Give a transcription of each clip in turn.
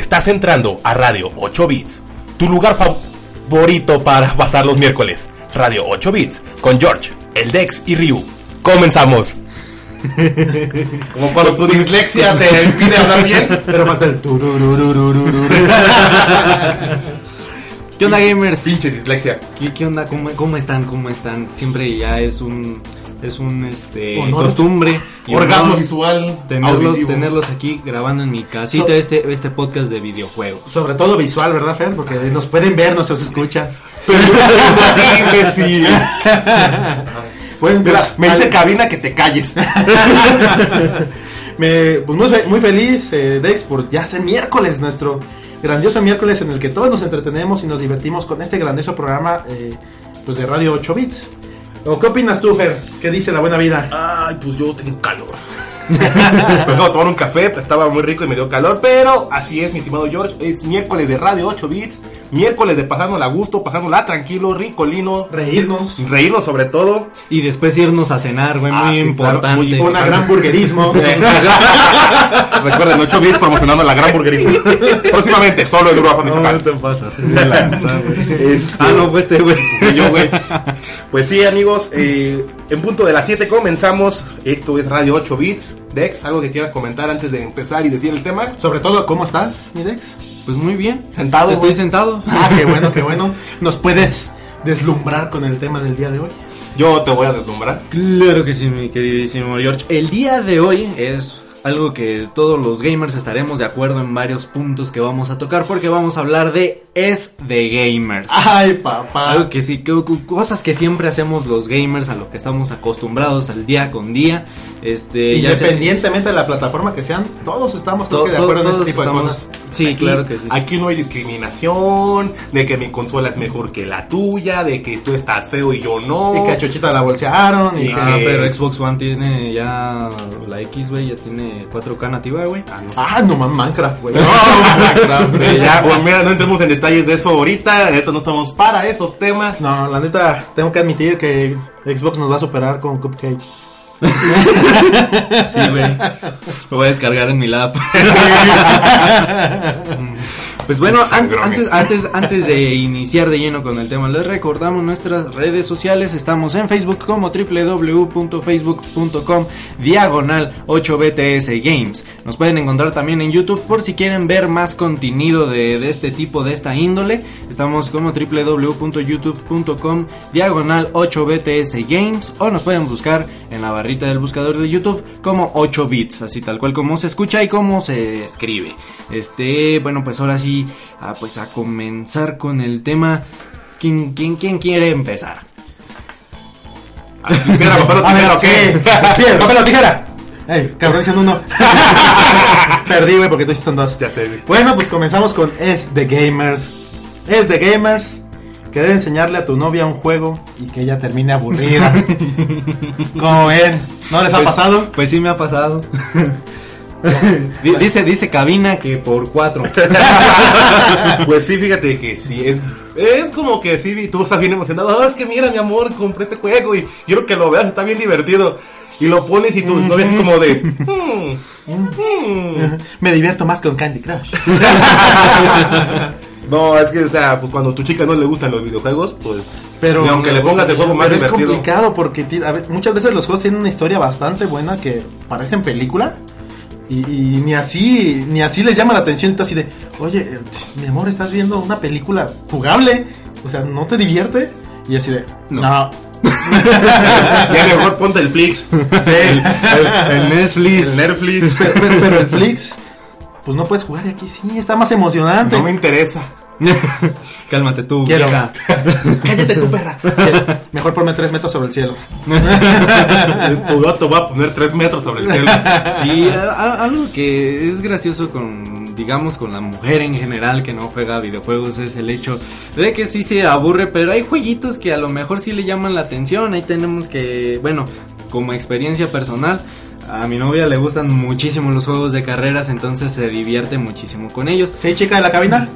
Estás entrando a Radio 8 Bits, tu lugar favorito para pasar los miércoles. Radio 8 Bits con George, el Dex y Ryu. Comenzamos. Como cuando tu dislexia te impide hablar bien. Pero falta el tururururururu. ¿Qué onda gamers? Pinche dislexia. ¿Qué, qué onda? ¿Cómo, ¿Cómo están? ¿Cómo están? Siempre ya es un es un este Honor. costumbre y Orgasmo honor visual. tenerlos auditivo. tenerlos aquí grabando en mi casita So- este este podcast de videojuegos. Sobre todo visual, ¿verdad, Fer? Porque nos pueden ver, no se os escucha. imbécil. Ver. Mira, me dice cabina que te calles. Me, pues muy, muy feliz, eh, Dex, por ya ser miércoles, nuestro grandioso miércoles en el que todos nos entretenemos y nos divertimos con este grandioso programa eh, pues de Radio 8 Bits. ¿O qué opinas tú, Fer? ¿Qué dice la buena vida? Ay, pues yo tengo calor. me acabo de tomar un café, estaba muy rico y me dio calor, pero así es, mi estimado George. Es miércoles de Radio 8 Bits, miércoles de pasárnosla a gusto, pasárnosla tranquilo, rico, lino, Reírnos. reírnos sobre todo. Y después irnos a cenar, güey, Ah, muy sí, importante. claro, muy Una gran burguerismo. Recuerden, 8 Bits promocionando la gran burguería. Próximamente, solo en Europa, Michoacán. te pasas. de lanza, güey. Este, Ah, no, pues este güey. Yo, güey. Pues sí, amigos, eh, en punto de las 7 comenzamos. Esto es Radio 8 Bits. Dex, ¿algo que quieras comentar antes de empezar y decir el tema? Sobre todo, ¿cómo estás, mi Dex? Pues muy bien. Sentado, Estoy sentado. Ah, qué bueno, qué bueno. ¿Nos puedes deslumbrar con el tema del día de hoy? Yo te voy a deslumbrar. Claro que sí, mi queridísimo George. El día de hoy es algo que todos los gamers estaremos de acuerdo en varios puntos que vamos a tocar porque vamos a hablar de es de gamers. Ay, papá. Algo que sí, que- cosas que siempre hacemos los gamers, a lo que estamos acostumbrados al día con día. Este, ya sea- Independientemente de la plataforma que sean, todos estamos creo To- que de to- acuerdo en este tipo estamos- de cosas. Sí, Aquí- claro que sí. Aquí no hay discriminación, de que mi consola es mejor que la tuya, de que tú estás feo y yo no. Y que a Chochita la bolsearon. Y Sí. que- Ah, pero Xbox One tiene ya la X, güey, ya tiene 4K nativa, güey. Ah, no. Ah, no man, Minecraft, güey. Eh, ya, bueno, mira, no entremos en detalles de eso ahorita. Esto no estamos para esos temas. No, la neta, tengo que admitir que Xbox nos va a superar con Cupcake. Sí, güey. Lo voy a descargar en mi lap. Pues bueno, an- antes, antes, antes de iniciar de lleno con el tema, les recordamos nuestras redes sociales. Estamos en Facebook como www.facebook.com diagonal 8BTS Games. Nos pueden encontrar también en YouTube por si quieren ver más contenido de, de este tipo, de esta índole. Estamos como www.youtube.com diagonal 8BTS Games o nos pueden buscar en la barrita del buscador de YouTube como 8 bits, así tal cual como se escucha y como se escribe. Este, bueno, pues ahora sí, ah, pues a comenzar con el tema. ¿Quién, quién, quién quiere empezar? Piedra, papel o A tijera, ¿o qué? ¿qué? Piedra, papel o tijera. Ey, cabrón, diciendo uno. Perdí, güey, porque tú hiciste un dos. Ya. Bueno, pues comenzamos con Es de Gamers. Es de Gamers. Querer enseñarle a tu novia un juego y que ella termine aburrida. ¿Cómo ven? ¿No les ha Pues- pasado? Pues sí me ha pasado. Di- dice, dice cabina que por cuatro. Pues sí, fíjate que sí, es, es como que sí, tú estás bien emocionado. "Ah, es que mira, mi amor, compré este juego y quiero que lo veas, está bien divertido. Y lo pones y tu novia es como de. "Hmm, hmm". Me divierto más con Candy Crush. No, es que, o sea, pues cuando a tu chica no le gustan los videojuegos, pues. Pero- y aunque le pongas el juego más Pero es divertido. complicado porque ti- a ver, muchas veces los juegos tienen una historia bastante buena que parecen película. Y, y ni así ni así les llama la atención. Y tú así de, oye, eh, mi amor, estás viendo una película jugable. O sea, ¿no te divierte? Y así de, No. no. Ya mejor ponte el Flix. Sí. El Netflix. El Netflix. pero, pero- pero el Flix, pues no puedes jugar y aquí sí, está más emocionante. No me interesa. Cálmate tú, Quiero. vieja. Cállate tu perra. Mejor ponme tres metros sobre el cielo. tu gato va a poner tres metros sobre el cielo. Sí, algo que es gracioso con, digamos, con la mujer en general que no juega videojuegos es el hecho de que sí se aburre, pero hay jueguitos que a lo mejor sí le llaman la atención. Ahí tenemos que, bueno, como experiencia personal, a mi novia le gustan muchísimo los juegos de carreras, entonces se divierte muchísimo con ellos. ¿Sí, chica de la cabina?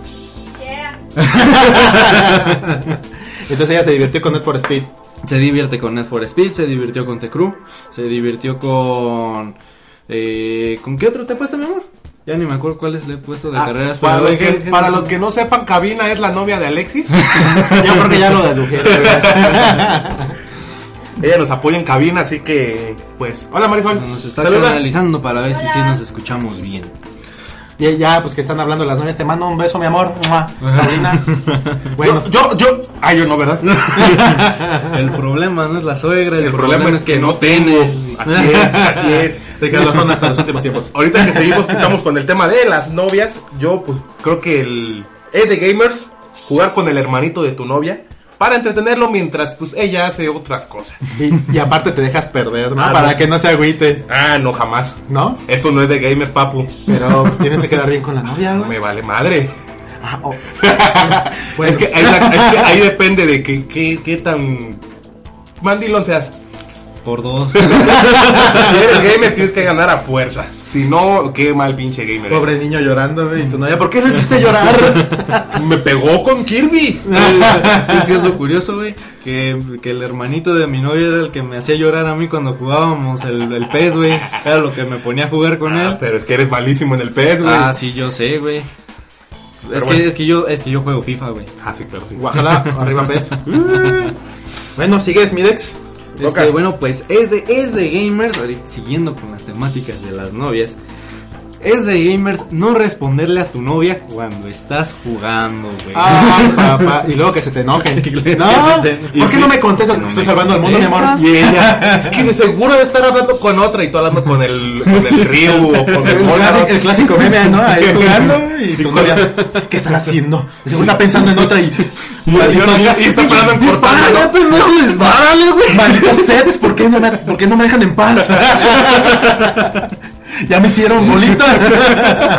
Entonces ella se divirtió con Net for Speed. Se divierte con Need for Speed, se divirtió con The Crew, se divirtió con... Eh, ¿Con qué otro te he puesto, mi amor? Ya ni me acuerdo cuáles le he puesto de Ah, carreras. para, los que, para los que no sepan, Cabina es la novia de Alexis. Yo creo que ya lo deduje. Ella nos apoya en cabina, así que, pues, hola Marisol. Nos está Saluda. canalizando para ver si sí nos escuchamos bien. Y ya, pues que están hablando las novias. Te mando un beso, mi amor. Mua. Bueno, Yo, yo, yo, ah, yo no, ¿verdad? El problema no es la suegra, el, El problema es que no tengo. Así es, así es. Ricardo son hasta los últimos tiempos. Ahorita que seguimos, que estamos con el tema de las novias, yo pues creo que el es de gamers jugar con el hermanito de tu novia para entretenerlo mientras pues ella hace otras cosas. Y, y aparte te dejas perder, ¿no? Ah, Para no. que no se agüite, Ah, no, jamás. ¿no? Eso no es de gamer, papu. Pero pues, tienes que quedar bien con la novia, No güey. me vale madre. Ah, oh. es, que ahí, la- es que ahí depende de que, que- qué tan mandilón seas. Por dos. Si eres gamer tienes que ganar a fuerzas. Si no, qué mal pinche gamer. eres. Pobre niño llorando, güey. Y tu novia, ¿por qué lo hiciste llorar? Me pegó con Kirby. Sí, sí, es lo curioso, güey. Que, que el hermanito de mi novia era el que me hacía llorar a mí cuando jugábamos el, el PES, güey. Era lo que me ponía a jugar con Ah, él. pero es que eres malísimo en el PES, güey. Ah, sí, yo sé, güey. Es que, bueno. es que yo, es que yo juego FIFA, güey. Ah, sí, claro, sí. Ojalá, arriba pez. bueno, sigues, Midex. Este, bueno, pues es de, es de gamers, siguiendo con las temáticas de las novias. Es de gamers no responderle a tu novia cuando estás jugando, güey. Ay, papá. Y luego que se te enoje. No, te- ¿por qué no me contestas? No Estoy me salvando al mundo, mi amor. contestas. Y ella, es que de seguro de estar hablando con otra y tú hablando con el, con el Ryu o con el El clásico, el clásico meme, ¿no? Ahí jugando y tu novia, ¿qué estará haciendo? Seguro está pensando en otra y... Y está esperando en ¿no? ¡Dispárale, güey! Malditos sets, ¿por qué no me, por qué no me dejan en paz? Ya me hicieron bolita.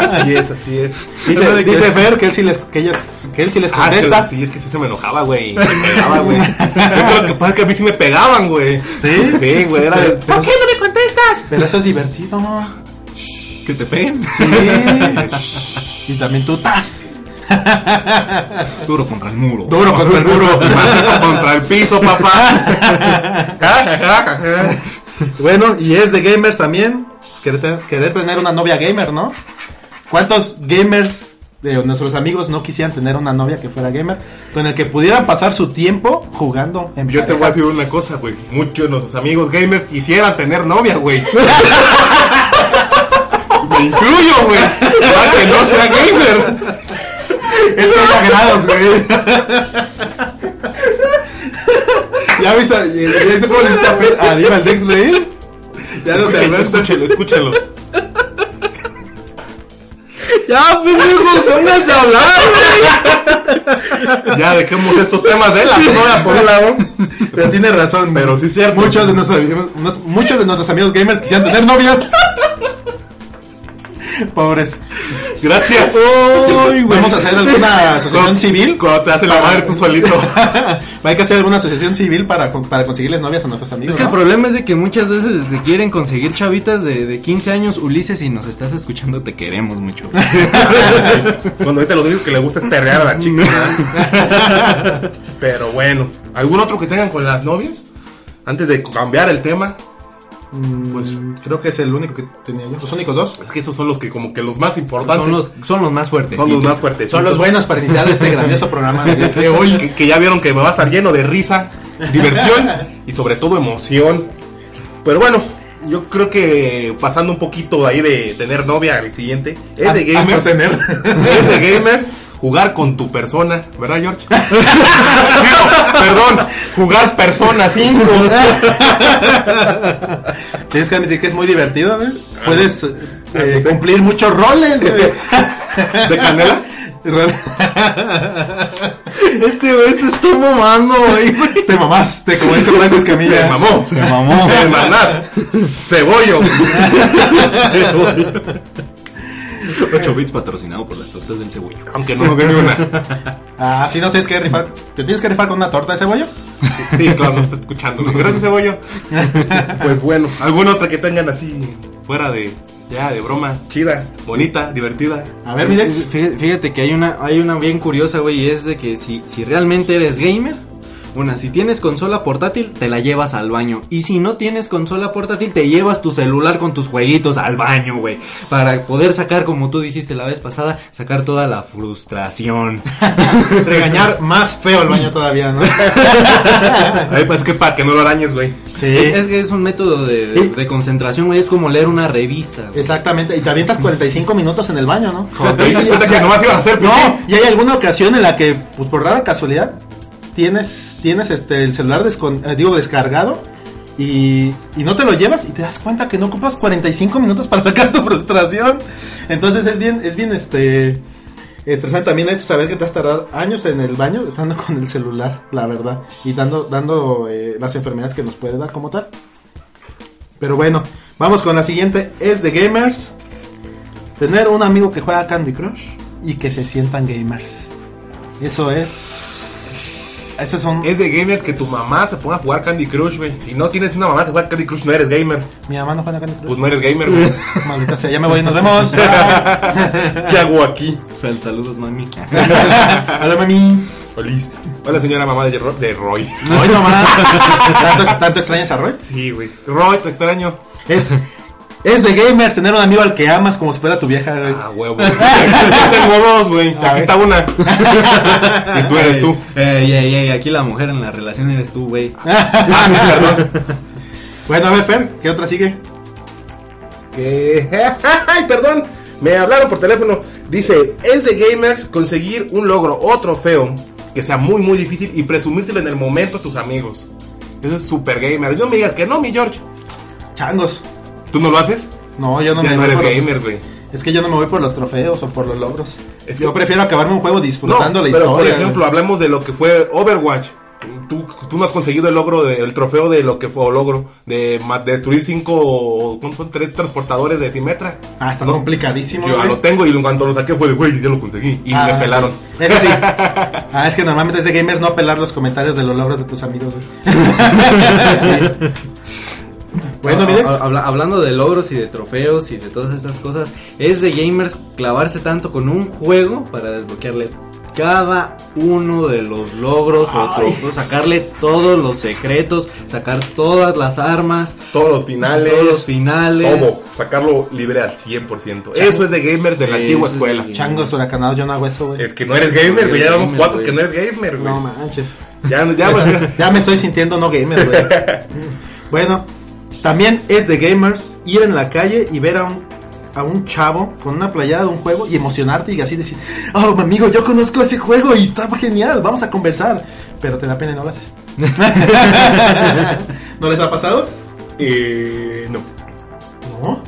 Así es, así es. Dice, dice Fer que él sí les, que ellas, que él sí les Ah, contesta. sí, es que sí se me enojaba, güey. Me pegaba, güey. Yo creo que pasa es que a mí sí me pegaban, güey. ¿Sí? Sí, güey, era de. Pero- ¿Por qué no me contestas? Pero eso es divertido. Que te peguen. Sí. y también tú tas. Duro contra el muro. Duro contra el muro. Macizo contra el piso, papá. Bueno, y es de gamers también. Querer, querer tener una novia gamer, ¿no? ¿Cuántos gamers de nuestros amigos no quisieran tener una novia que fuera gamer? Con el que pudieran pasar su tiempo jugando en Yo te voy a decir una cosa, güey. Muchos de nuestros amigos gamers quisieran tener novia, güey. Me incluyo, güey. Para que no sea gamer. Es grados, güey. ¿Ya viste? ¿Ya viste cómo le hiciste a Diva Dex, güey? Ya Escúchenlo, escúchenlo, escúchenlo. Ya, pendejos, pónganse a hablar, Ya dejemos estos temas de la novia por un lado. Pero tiene razón. Pero sí es cierto. Muchos de nuestros, muchos de nuestros amigos gamers quisieran tener novias. Pobres. Gracias. Uy. Vamos a hacer alguna asociación civil. Cuando te hace la madre tú solito. Hay que hacer alguna asociación civil para, para conseguirles novias a nuestros amigos. Es que el problema es de que muchas veces se quieren conseguir chavitas de, de 15 años. Ulises, si nos estás escuchando, te queremos mucho. Cuando ahorita lo único que le gusta es perrear a las chicas. Pero bueno, ¿algún otro que tengan con las novias? Antes de cambiar el tema, Pues creo que es el único que tenía yo. Los únicos dos. es que esos son los que como que los más importantes. Son los, son los más fuertes. Son los más fuertes. Son los buenos para iniciar este grandioso programa de, de hoy. que, que ya vieron que me va a estar lleno de risa, diversión y sobre todo emoción. Pero bueno, yo creo que pasando un poquito ahí de tener novia al siguiente, es de gamers. tener. Es de gamers jugar con tu persona, ¿verdad, George? Perdón, jugar persona 5. Tienes que admitir que es muy divertido, ¿eh? Puedes eh, Ah, sí. cumplir muchos roles. ¿De canela? Este güey se está mamando, güey. Te mamaste, como dice Franco Escamilla. Se mamó. Se mamó. Semanar. Cebollo. 8 bits patrocinado por las tortas del cebollo. Aunque no nos dé ni una. Ah, si no tienes que rifar. ¿Te tienes que rifar con una torta de cebollo? Sí, claro, no está escuchando. Gracias, Cebollo. Pues bueno, ¿alguna otra que tengan así fuera de ya de broma? Chida, bonita, divertida. A ver, mi Dex. Fí- Fíjate que hay una, hay una bien curiosa, güey, y es de que si, si realmente eres gamer, una, si tienes consola portátil, te la llevas al baño. Y si no tienes consola portátil, te llevas tu celular con tus jueguitos al baño, güey. Para poder sacar, como tú dijiste la vez pasada, sacar toda la frustración. Regañar más feo el baño todavía, ¿no? Ay, pues es que para que no lo arañes, güey. Sí. Es, que es un método de, de- concentración, güey. Es como leer una revista. güey. Exactamente, y te avientas 45 minutos en el baño, ¿no? Que nomás ibas a hacer. No, y hay alguna ocasión en la que, pues por rara casualidad, tienes, tienes este el celular eh, digo, descargado y, y no te lo llevas y te das cuenta que no ocupas 45 minutos para sacar tu frustración. Entonces es bien, es bien este estresante también esto saber que te has tardado años en el baño estando con el celular, la verdad, y dando, dando eh, las enfermedades que nos puede dar como tal. Pero bueno, vamos con la siguiente, es de gamers. Tener un amigo que juega Candy Crush y que se sientan gamers. Eso es. Esos son. Es de gamers que tu mamá te ponga a jugar Candy Crush, güey. Si no tienes una mamá que juega Candy Crush, no eres gamer. Mi mamá no juega Candy Crush. Pues no eres gamer, güey. Maldita sea, ya me voy, nos vemos. ¿Qué hago aquí? Sal- Saludos, mami. Hola, mami. Feliz. Hola, señora mamá de, Ro- de Roy. Nomás. ¿Tanto, tanto extrañas a Roy? Sí, güey. Roy, te extraño. Es, es de gamers tener un amigo al que amas como si fuera tu vieja, güey. Ah, huevo. Tengo dos, güey. Aquí está una. y tú eres tú. Ey, ey, ey, aquí la mujer en la relación eres tú, güey. Ah, sí, perdón. Bueno, a ver, Fer, ¿qué otra sigue? Que... Ay, perdón. Me hablaron por teléfono. Dice, es de gamers conseguir un logro o trofeo que sea muy, muy difícil y presumírselo en el momento a tus amigos. Eso es super gamer. Yo me digas que no, mi George. Changos. ¿Tú no lo haces? No, yo no ya me no voy eres por los- gamer, güey. Es que yo no me voy por los trofeos o por los logros. Es yo prefiero acabarme un juego disfrutando la pero historia. por ejemplo, hablemos de lo que fue Overwatch. Tú, tú no has conseguido el logro, de- el trofeo de lo que fue o logro de, destruir cinco, o ¿cuántos son? Tres transportadores de Simetra. Ah, está No, complicadísimo. Yo güey. lo tengo y en cuanto lo saqué fue de, güey, ya lo conseguí. Y Ah, me pelaron. sí. Eso sí. Ah, es que normalmente es de gamers no pelar los comentarios de los logros de tus amigos. güey. bueno, Ah, miren. ah, habla- hablando de logros y de trofeos y de todas estas cosas, es de gamers clavarse tanto con un juego para desbloquearle cada uno de los logros o trofeos, sacarle todos los secretos, sacar todas las armas, Todos los finales. todos los finales. Todo. Sacarlo libre al 100%. Eso es de gamers de la Eso antigua es escuela. gamers. Changos huracanados, yo no hago eso, güey. Es que no eres gamer, güey. Ya llevamos cuatro güey. que no eres gamer, güey. No manches. Ya, ya. Ya me estoy sintiendo no gamer, güey. bueno, también es de gamers ir en la calle y ver a un, a un chavo con una playera de un juego y emocionarte y así decir, oh, amigo, yo conozco ese juego y está genial, vamos a conversar. Pero te da pena y no lo haces. ¿No les ha pasado? Eh, no. No.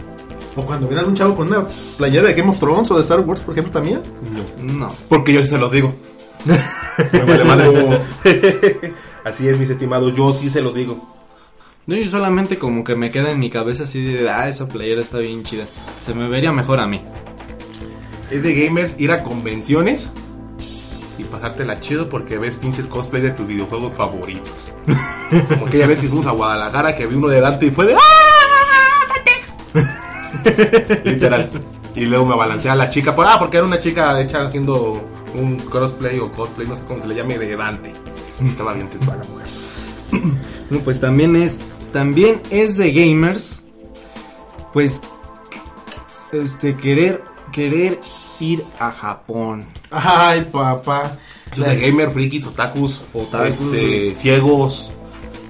O cuando ven a algún chavo con una playera de Game of Thrones o de Star Wars, por ejemplo, también. No. No. Porque yo sí se los digo. Me vale madre. Así es, mis estimados. Yo sí se los digo. No, yo solamente como que me queda en mi cabeza así de, ah, esa playera está bien chida. Se me vería mejor a mí. Es de gamers ir a convenciones y pasártela chido porque ves pinches cosplays de tus videojuegos favoritos. Como aquella vez que fuimos a Guadalajara que vi uno de Dante y fue de ¡Ah! Literal. Y luego me balancea a la chica, por, ah, porque era una chica hecha haciendo un crossplay o cosplay, no sé cómo se le llame, de Dante. Estaba bien sensual la mujer. No, pues también es, también es de gamers, pues, este, querer, querer ir a Japón. Ay, papá. Eso es de gamer, frikis, otakus, Otakus, este, ciegos,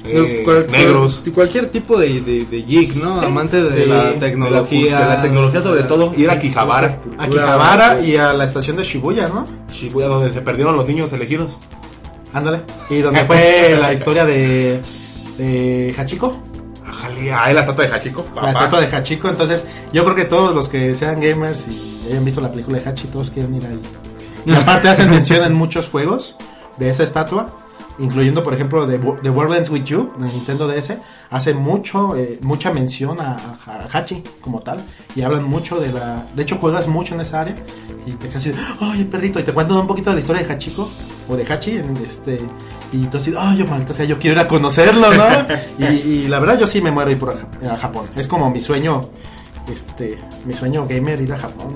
eh, Cual- negros. cual- cualquier tipo de, de, de geek, ¿no? Amante de Sí, la de la tecnología. de la tecnología sobre todo, ir a cultura, A Kihabara y a la estación de Shibuya, ¿no? Shibuya, donde se perdieron los niños elegidos. Ándale. Y donde fue la historia de, de Hachiko. Ajale, ah, la estatua de Hachiko. La estatua de Hachiko. Entonces, yo creo que todos los que sean gamers y hayan visto la película de Hachi, todos quieren ir ahí. Y aparte hacen mención en muchos juegos de esa estatua, incluyendo por ejemplo The, The World Ends With You de Nintendo DS, hace mucho, eh, mucha mención a, Hachi como tal, y hablan mucho de la... De hecho juegas mucho en esa área, y te quedas así, de, ay el perrito, y te cuentan un poquito de la historia de Hachiko, o de Hachi, este... Y entonces, ay, yo maldita sea, yo quiero ir a conocerlo, ¿no? y, y la verdad yo sí me muero ir por a, a Japón. Es como mi sueño, este, mi sueño gamer ir a Japón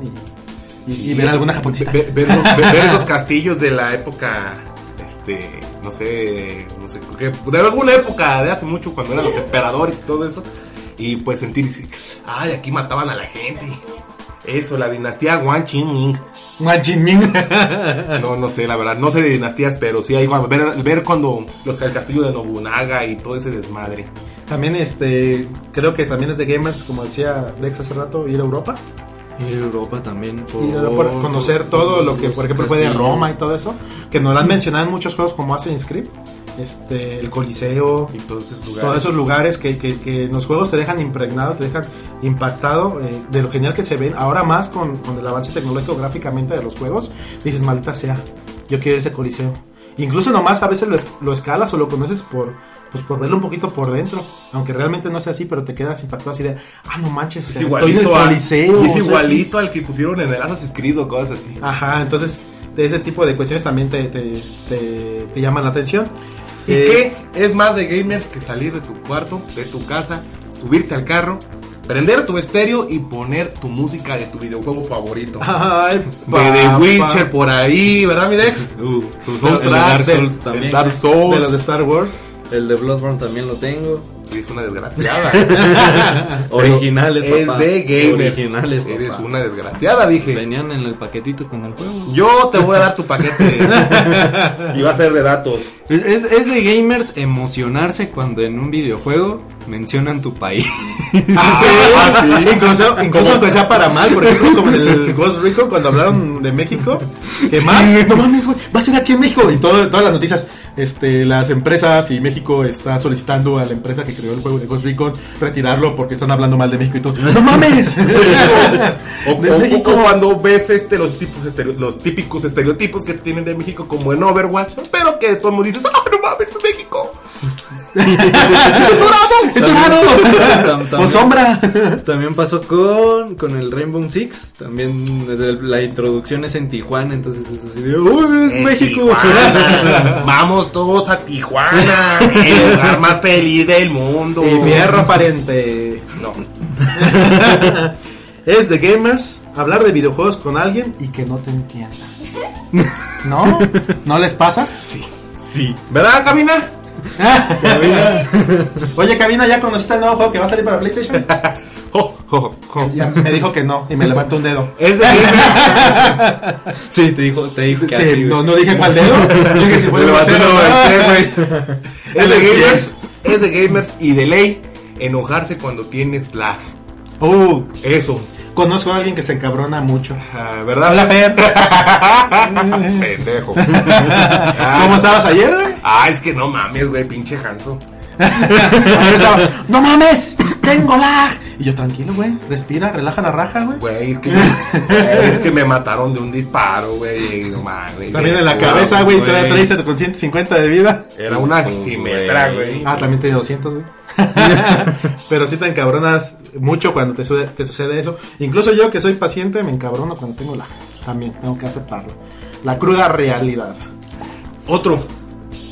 y, y- y ver alguna japonesita. Ver los castillos de la época, este, no sé, no sé, de alguna época de hace mucho, cuando eran los emperadores y todo eso, y pues sentir, ay, aquí mataban a la gente. Eso, la dinastía Wang Qinming. Majin No, no sé, la verdad, no sé de dinastías, pero sí hay ver, ver cuando los, el castillo de Nobunaga y todo ese desmadre. También este creo que también es de gamers, como decía Lex hace rato, ir a Europa. Ir a Europa también. Por, Ir a Europa, conocer todo lo que por ejemplo fue de. Roma y todo eso. Que nos lo han mencionado en muchos juegos como Assassin's Creed. Este, el Coliseo. Y todos esos lugares. Todos esos lugares que, que, que los juegos te dejan impregnado, te dejan impactado eh, de lo genial que se ven. Ahora más con, con el avance tecnológico gráficamente de los juegos, dices, maldita sea, yo quiero ese coliseo. Incluso nomás a veces lo, lo escalas o lo conoces por, pues por verlo un poquito por dentro. Aunque realmente no sea así, pero te quedas impactado así de, ah, no manches, o Es sea, estoy en el coliseo. es o sea, igualito al que pusieron en el Assassin's Creed o cosas así. sí. Ajá, entonces de ese tipo de cuestiones también te, te, te, te llaman la atención. ¿Y Eh, qué es más de gamers que salir de tu cuarto, de tu casa, subirte al carro, prender tu estéreo y poner tu música de tu videojuego favorito? Ay, de The. Witcher por ahí, ¿verdad, mi Dex? Uh, Tu Dark Souls también. Dark Souls. de los de Star Wars. El de Bloodborne también lo tengo. Es una desgraciada. Originales, es papá. de gamers. Originales, papá. Eres una desgraciada, dije. Venían en el paquetito con el juego. Yo te voy a dar tu paquete. y va a ser de datos. Es, es de gamers emocionarse cuando en un videojuego mencionan tu país. Ah, sí. Incluso, incluso aunque sea para mal, por ejemplo, como en el Ghost Recon cuando hablaron de México, que mal, no mames, güey, va a ser aquí en México y todo, todas las noticias, este, las empresas y México está solicitando a la empresa que creó el juego de Ghost Recon retirarlo porque están hablando mal de México y todo. No mames. O, de o- México. o cuando ves este los tipos estereo- los típicos estereotipos que tienen de México como en Overwatch, pero que todo el mundo dices, ¡ah, no mames, es México! ¡Es dorado! Tam- Con sombra. También pasó con, con el Rainbow Six. También la introducción es en Tijuana, entonces es así de, ¡Uy, es En México! Tijuana. Todos a Tijuana, el lugar más feliz del mundo. Y fierro pariente. No. Es de gamers hablar de videojuegos con alguien y que no te entienda. ¿No? ¿No les pasa? Sí. Sí. ¿Verdad, Camina? Oye, Cabina, ¿ya conociste el nuevo juego que va a salir para PlayStation? Ya me dijo que no y me levantó un dedo. Es de gamers. Sí, te dijo, te dijo que Sí, así, no, no dije cuál dedo. Dije si fue. Es de gamers. Es de gamers y de ley enojarse cuando tienes lag. Uh, Eso. conozco a alguien que se encabrona mucho. Ah, ¿Verdad? Hola, Fer. Pendejo. ¿Cómo estabas ayer? güey? Ah, es que no mames, güey, pinche Hanso. Estaba, no mames, tengo lag. Y yo, tranquilo, güey, respira, relaja la raja, güey. Güey, es que, güey, es que me mataron de un disparo, güey. y No mames. También en la cabeza, güey, güey. trae Tracer con 150 de vida. Era una jimetra, güey. Ah, también tiene 200, güey. Pero sí te encabronas mucho cuando te, sude- te sucede eso. Incluso yo que soy paciente me encabrono cuando tengo lag. También tengo que aceptarlo. La cruda realidad. Otro,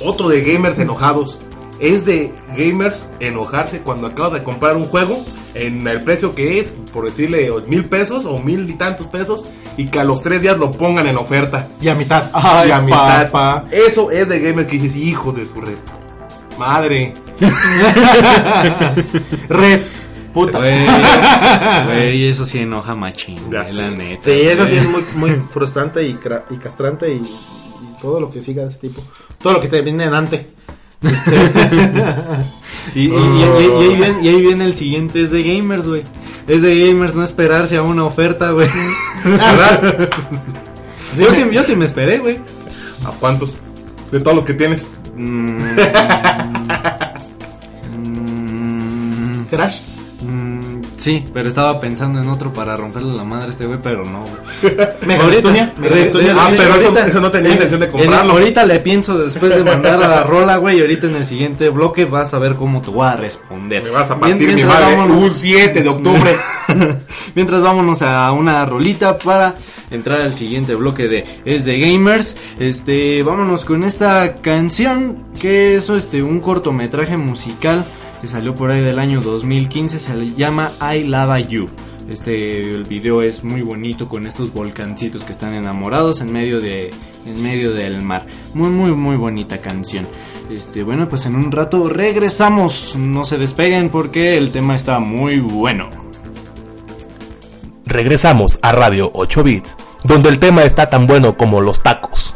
otro de gamers enojados. Es de gamers enojarse cuando acabas de comprar un juego en el precio que es, por decirle, mil pesos o mil y tantos pesos, y que a los tres días lo pongan en oferta. Y a mitad. Ay, y a mitad. papá. Eso es de gamers que dices, hijo de su red. Madre. Red. Puta. Güey, eso sí enoja machín, sé. la neta. Sí, eso sí es muy, muy frustrante y castrante y, y todo lo que siga de ese tipo. Todo lo que te viene delante. Y, y- y- y- y ahí viene, y ahí viene el siguiente, es de gamers, güey. Es de gamers no esperarse a una oferta, güey. ¿Verdad? yo, sí, yo sí me esperé, güey. ¿A cuántos? De todos los que tienes. Mm, mm, Crash. Sí, pero estaba pensando en otro para romperle la madre a este güey, pero no. Ah, pero ahorita- eso no tenía intención de en- comprarlo. ahorita le pienso después de mandar a la rola, güey, y ahorita en el siguiente bloque vas a ver cómo te voy a responder. Me vas a partir mi mientras madre vámonos- un 7 de octubre. Mientras vámonos a una rolita para entrar al siguiente bloque de Es de Gamers. Este, vámonos con esta canción que es este un cortometraje musical que salió por ahí del año 2015, se llama I Lava You. Este el video es muy bonito con estos volcancitos que están enamorados en medio de en medio del mar. Muy muy muy bonita canción. Este, bueno, pues en un rato regresamos. No se despeguen porque el tema está muy bueno. Regresamos a Radio 8 Bits, donde el tema está tan bueno como los tacos.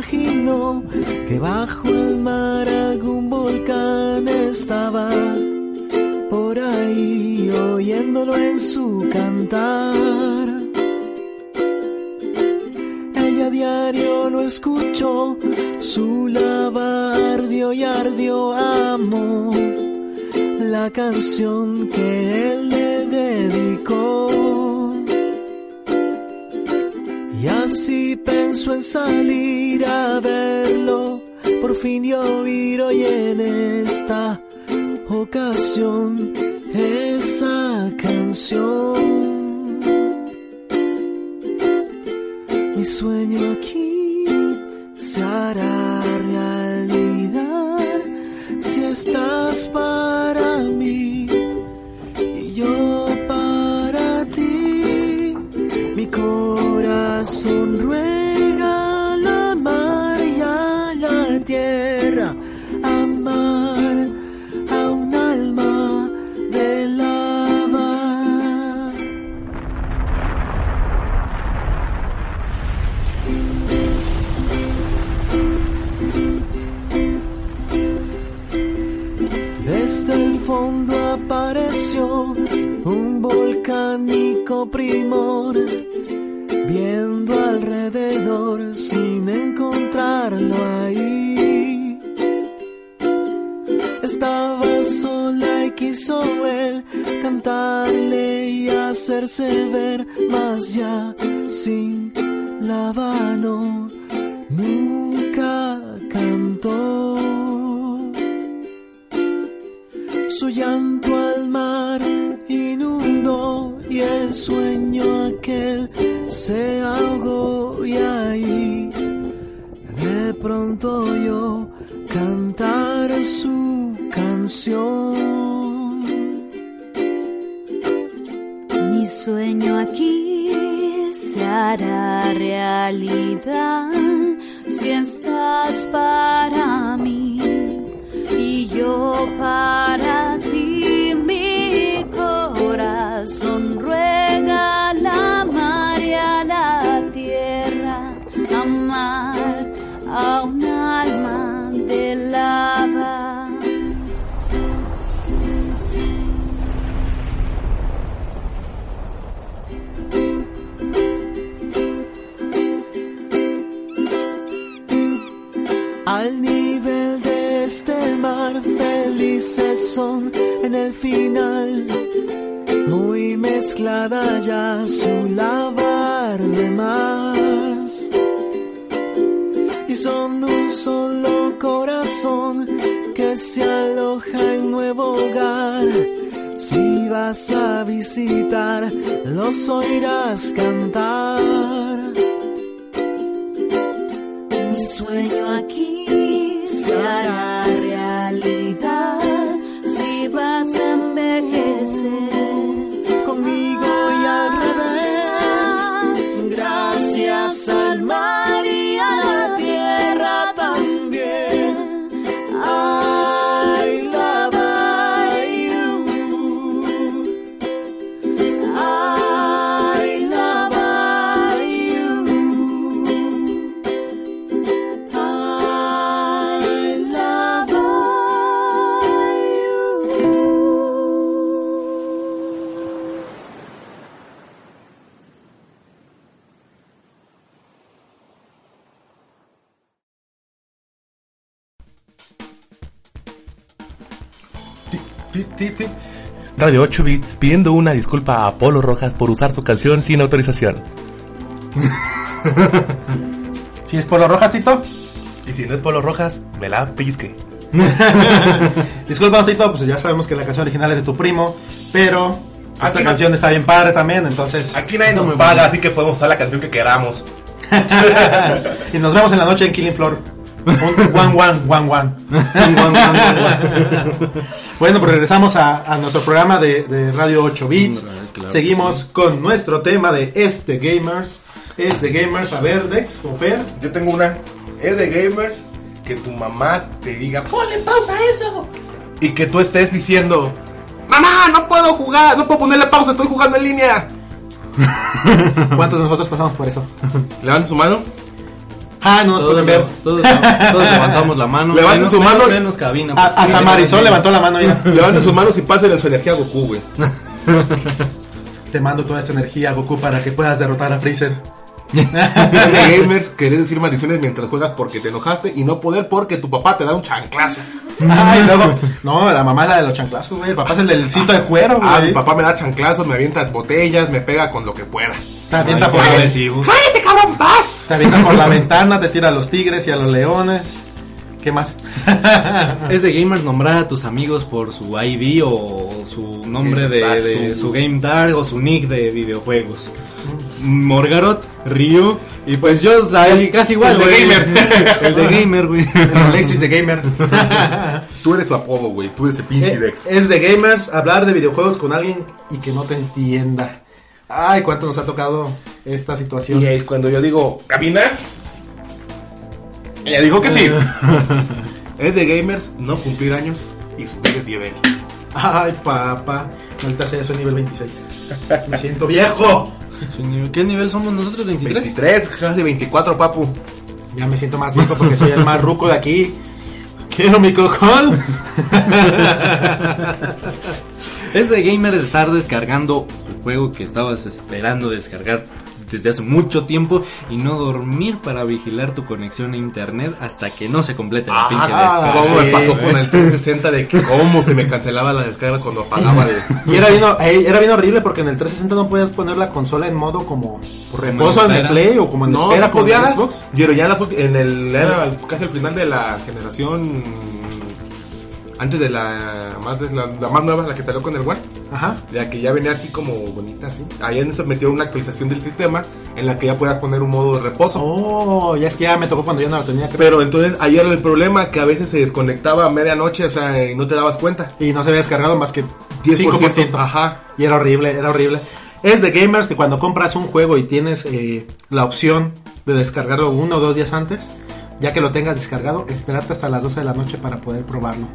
Nunca imaginó que bajo el mar algún volcán estaba por ahí oyéndolo en su cantar. Ella diario lo escuchó, su lava ardió y ardió, amó la canción que él le dedicó. Pensó en salir a verlo, por fin y oír hoy en esta ocasión esa canción. Mi sueño aquí se hará realidad si estás para un volcánico primor, viendo alrededor sin encontrarlo ahí. Estaba sola y quiso él cantarle y hacerse ver, más ya sin la mano nunca cantó su llanto el sueño aquel se ahogó y ahí de pronto oyó cantar su canción. Mi sueño aquí se hará realidad si estás para mí y yo para Al nivel de este mar, felices son en el final. Muy mezclada ya su lavar de más. Y son un solo corazón que se aloja en nuevo hogar. Si vas a visitar, los oirás cantar. Radio 8 Bits pidiendo una disculpa a Apolo Rojas por usar su canción sin autorización. Si es Polo Rojas, Tito. Y si no es Polo Rojas, me la pellizque. Disculpa, Tito, pues ya sabemos que la canción original es de tu primo, pero esta Aquí no- canción está bien padre también, entonces. Aquí nadie nos paga, así que podemos usar la canción que queramos. y nos vemos en la noche en Killing Floor. One, one, one, one. bueno, pues regresamos a, a nuestro programa de, de Radio 8 Bits. Claro, Seguimos con nuestro tema de Este Gamers. Este Gamers, a ver, Dex, o Fer. Yo tengo una. Es de gamers que tu mamá te diga, ponle pausa a eso. Y que tú estés diciendo, mamá, no puedo jugar, no puedo ponerle pausa, estoy jugando en línea. ¿Cuántos de nosotros pasamos por eso? Levanta su mano. Ah, no Todos, pueden ver. todos, todos levantamos la mano. Levanten Menos- su mano. Menos, menos cabina. A- hasta Marisol levantó la mano ya. Levanten sus manos y pasen su energía a Goku, güey. Te mando toda esta energía, Goku, para que puedas derrotar a Freezer. Gamers, querés decir maldiciones mientras juegas porque te enojaste y no poder porque tu papá te da un chanclazo. Ay, luego. No, la mamá es la de los chanclazos, güey. El papá es el del cinto de cuero, güey. Ah, mi papá me da chanclazos, me avienta botellas, me pega con lo que pueda. Te avienta, por. ¡Cállate, cabrón, paz! te avienta por la ventana, te tira a los tigres y a los leones. ¿Qué más? Es de gamers nombrar a tus amigos por su ID o su nombre de, Game tag, de- su- su game tag o su nick de videojuegos. Morgarot, Ryu y pues yo ahí casi igual. El de gamer. El de gamer, güey. El Alexis de Gamer. Tú eres tu apodo, güey. Tú eres el pinche Eh, Dex. es de gamers hablar de videojuegos con alguien y que no te entienda. Ay, cuánto nos ha tocado esta situación. Y es cuando yo digo, ¿camina? Ella dijo que sí. es de gamers no cumplir años y subir de nivel. Ay, papá. Ahorita sea eso nivel 26. Me siento viejo. ¿Qué nivel somos nosotros? ¿23? 23, casi 24, papu. Ya me siento más viejo porque soy el más ruco de aquí. Quiero mi cocol. Es de gamer estar descargando juego que estabas esperando descargar desde hace mucho tiempo y no dormir para vigilar tu conexión a internet hasta que no se complete la pinche descarga. ¿Cómo me pasó con el 360 de que cómo se me cancelaba la descarga cuando apagaba el... Y era bien, era bien horrible porque en el 360 no podías poner la consola en modo como reposo en el. Play o como en No, espera podías, Xbox. pero ya en, las ulti- en el era casi el final de la generación antes de la más la, la más nueva la que salió con el One, Ajá. la que ya venía así como bonita así. Ahí en eso metió una actualización del sistema en la que ya podías poner un modo de reposo. Oh, ya es que ya me tocó cuando yo no lo tenía creo. Pero entonces ahí era el problema que a veces se desconectaba a medianoche, o sea, y no te dabas cuenta. Y no se había descargado más que 10%. 5%. Ajá. Y era horrible, era horrible. Es de gamers que cuando compras un juego y tienes eh, la opción de descargarlo uno o dos días antes, ya que lo tengas descargado, esperarte hasta las 12 de la noche para poder probarlo.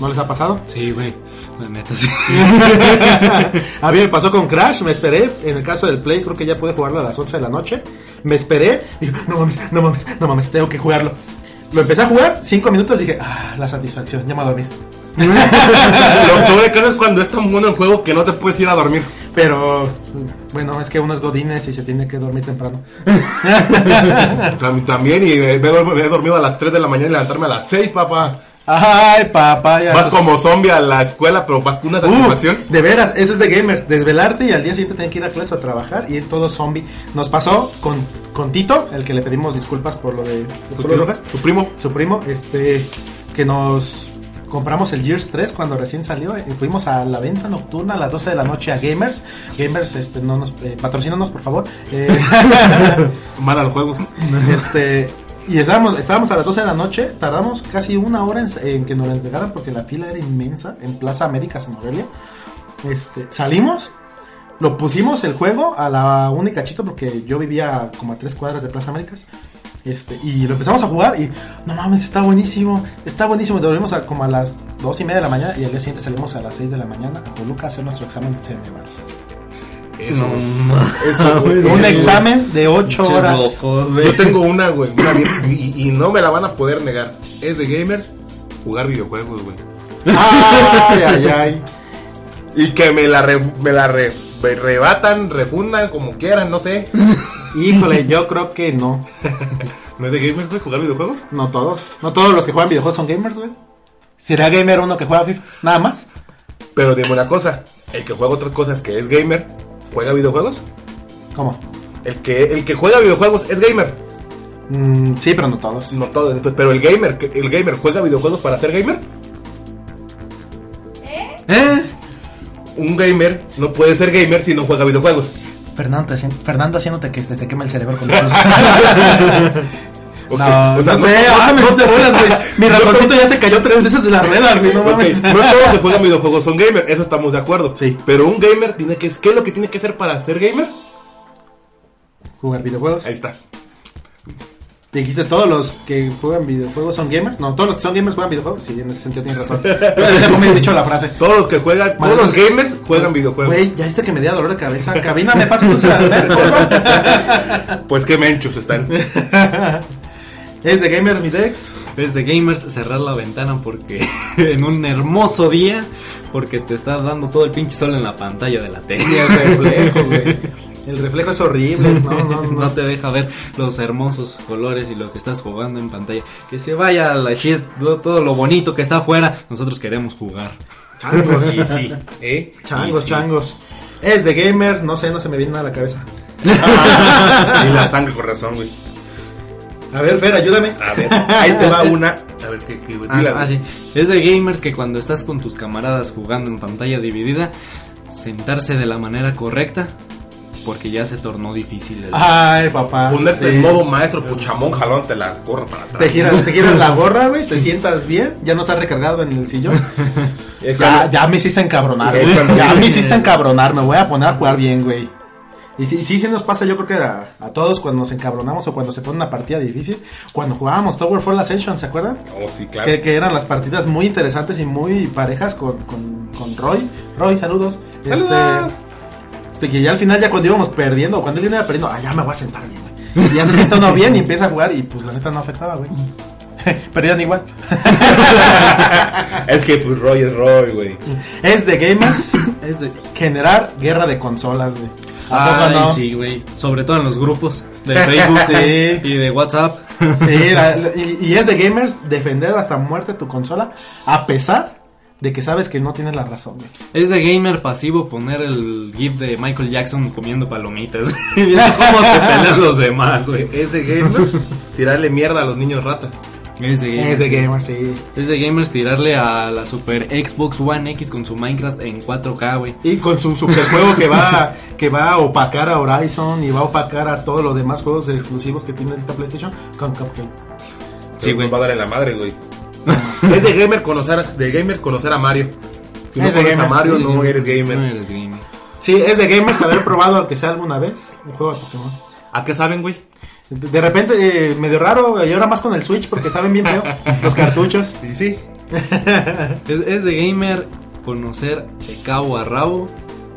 ¿No les ha pasado? Sí, güey. La neta, sí. a mí me pasó con Crash, me esperé. En el caso del Play, creo que ya pude jugarlo a las 11 de la noche. Me esperé. Dije, no mames, no mames, no mames, tengo que jugarlo. Lo empecé a jugar, 5 minutos, dije, ah, la satisfacción, ya me voy a dormir. Lo peor de caso es cuando es tan bueno el juego que no te puedes ir a dormir. Pero, bueno, es que uno es Godines y se tiene que dormir temprano. Tam- También, y me, he dormido a las 3 de la mañana y levantarme a las 6, papá. Ay, papá, ya. Vas sos- como zombie a la escuela, pero vas con una Uh, satisfacción. de veras, eso es de gamers. Desvelarte y al día siguiente tener que ir a clase a trabajar y ir todo zombie. Nos pasó con, con Tito, el que le pedimos disculpas por lo de Su, Rojas. su primo. su primo, este, que nos compramos el Gears 3 cuando recién salió. Y fuimos a la venta nocturna a las 12 de la noche a Gamers. Gamers, este, no nos, eh, patrocínanos, por favor. Eh, Mal a los juegos. este, y estábamos, estábamos a las 12 de la noche. Tardamos casi una hora en, en que nos la entregaran porque la fila era inmensa en Plaza Américas en Morelia. Este, salimos. Lo pusimos el juego a la única chito porque yo vivía como a tres cuadras de Plaza Américas. Este, y lo empezamos a jugar y no mames, está buenísimo, está buenísimo. Dormimos a, como a las dos y media de la mañana y al día siguiente salimos a las 6 de la mañana a Toluca a hacer nuestro examen de CNEVAL. Eso. Eso, güey. Un examen de 8 Pinches horas. locos. Yo tengo una, güey. una y, y no me la van a poder negar. Es de gamers jugar videojuegos, güey. Ay, ay, ay. Y que me la, re- me la re- rebatan, refundan, como quieran, no sé. Híjole, yo creo que no. ¿No es de gamers, güey, jugar videojuegos? No todos. No todos los que juegan videojuegos son gamers, güey. ¿Será gamer uno que juega FIFA? Nada más. Pero dime una cosa. El que juega otras cosas que es gamer, ¿juega videojuegos? ¿Cómo? El que, el que juega videojuegos es gamer. Mm, sí, pero no todos. No todo. Entonces, pero el gamer, que- el gamer juega videojuegos para ser gamer. ¿Eh? Un gamer no puede ser gamer si no juega videojuegos. Fernando, te- Fernando haciéndote que se te quema el cerebro con esos. Ok, No, o sea, no sé, hiciste bolas, güey. Mi ratoncito ya se cayó tres veces de la rueda, güey, no mames. no todos los que juegan videojuegos son gamer, eso estamos de acuerdo. Sí. Pero un gamer tiene que, ¿qué es lo que tiene que hacer para ser gamer? Jugar videojuegos. Ahí está. Dijiste todos los que juegan videojuegos son gamers. No, todos los que son gamers juegan videojuegos. Sí, en ese sentido tienes razón. Pero me has dicho la frase. Todos los que juegan, todos los gamers juegan videojuegos. Güey, ya viste que me dio dolor de cabeza. Cabina, me pasas un celular? Pues qué menchos están. Es de gamer mi Dex. Desde gamers cerrar la ventana porque en un hermoso día porque te está dando todo el pinche sol en la pantalla de la tele. Reflejo, güey. El reflejo es horrible. No, no, no. No te deja ver los hermosos colores y lo que estás jugando en pantalla. Que se vaya la shit, todo todo lo bonito que está afuera. Nosotros queremos jugar. Changos, Sí, sí. ¿Eh? changos, Sí, changos. Es de gamers, no sé, no se me viene nada a la cabeza. Y la sangre con razón, güey. A ver, Fer, ayúdame. A ver, ahí te va una. A ver, ¿qué, qué, Ah, ah, sí. Es de gamers que cuando estás con tus camaradas jugando en pantalla dividida, sentarse de la manera correcta porque ya se tornó difícil. el- Ay, papá. Ponerte sí. en modo maestro puchamón, jalón, te la corro para atrás. Te giras, te giras la gorra, güey, te sientas bien, ya no estás recargado en el sillón. Ya, ya me hiciste encabronar, güey. Ya me hiciste encabronar, me voy a poner a jugar bien, güey. Y sí, sí, sí nos pasa, yo creo que a, a todos cuando nos encabronamos o cuando se pone una partida difícil. Cuando jugábamos Tower Fall Ascension, ¿se acuerdan? Oh, sí, claro. Que, que eran las partidas muy interesantes y muy parejas con, con, con Roy. Roy, saludos. Saludos. Este, que ya al final, ya cuando íbamos perdiendo, cuando él iba perdiendo, ah, ya me voy a sentar bien, güey. Y ya se sienta uno bien y empieza a jugar y pues la neta no afectaba, güey. Perdían igual. Es que pues Roy es Roy, güey. Es de gamers, es de generar guerra de consolas, güey. ¿A poco Ay, no? sí, güey. Sobre todo en los grupos de Facebook Sí. y de WhatsApp. Sí, la- y, y es de gamers defender hasta muerte tu consola a pesar de que sabes que no tienes la razón, güey. Es de gamer pasivo poner el GIF de Michael Jackson comiendo palomitas. Y cómo se pelean los demás, güey. Es de gamers tirarle mierda a los niños ratas. Es de gamers. Es de gamers, sí. Es de gamers tirarle a la Super Xbox One X con su Minecraft en 4K, güey. Y con su superjuego que va que va a opacar a Horizon y va a opacar a todos los demás juegos exclusivos que tiene ahorita PlayStation con Cuphead. Sí, güey. Nos va a dar en la madre, güey. es de gamer conocer, de gamers conocer a Mario. Si no Es de conoces a Mario, sí, no eres gamer. No eres gamer. Sí, es de gamers haber probado aunque sea alguna vez un juego de Pokémon. ¿A qué saben, güey? De de repente, eh, medio raro, y ahora más con el Switch porque saben bien feo los cartuchos. Sí, sí. Es, es de gamer conocer de cabo a rabo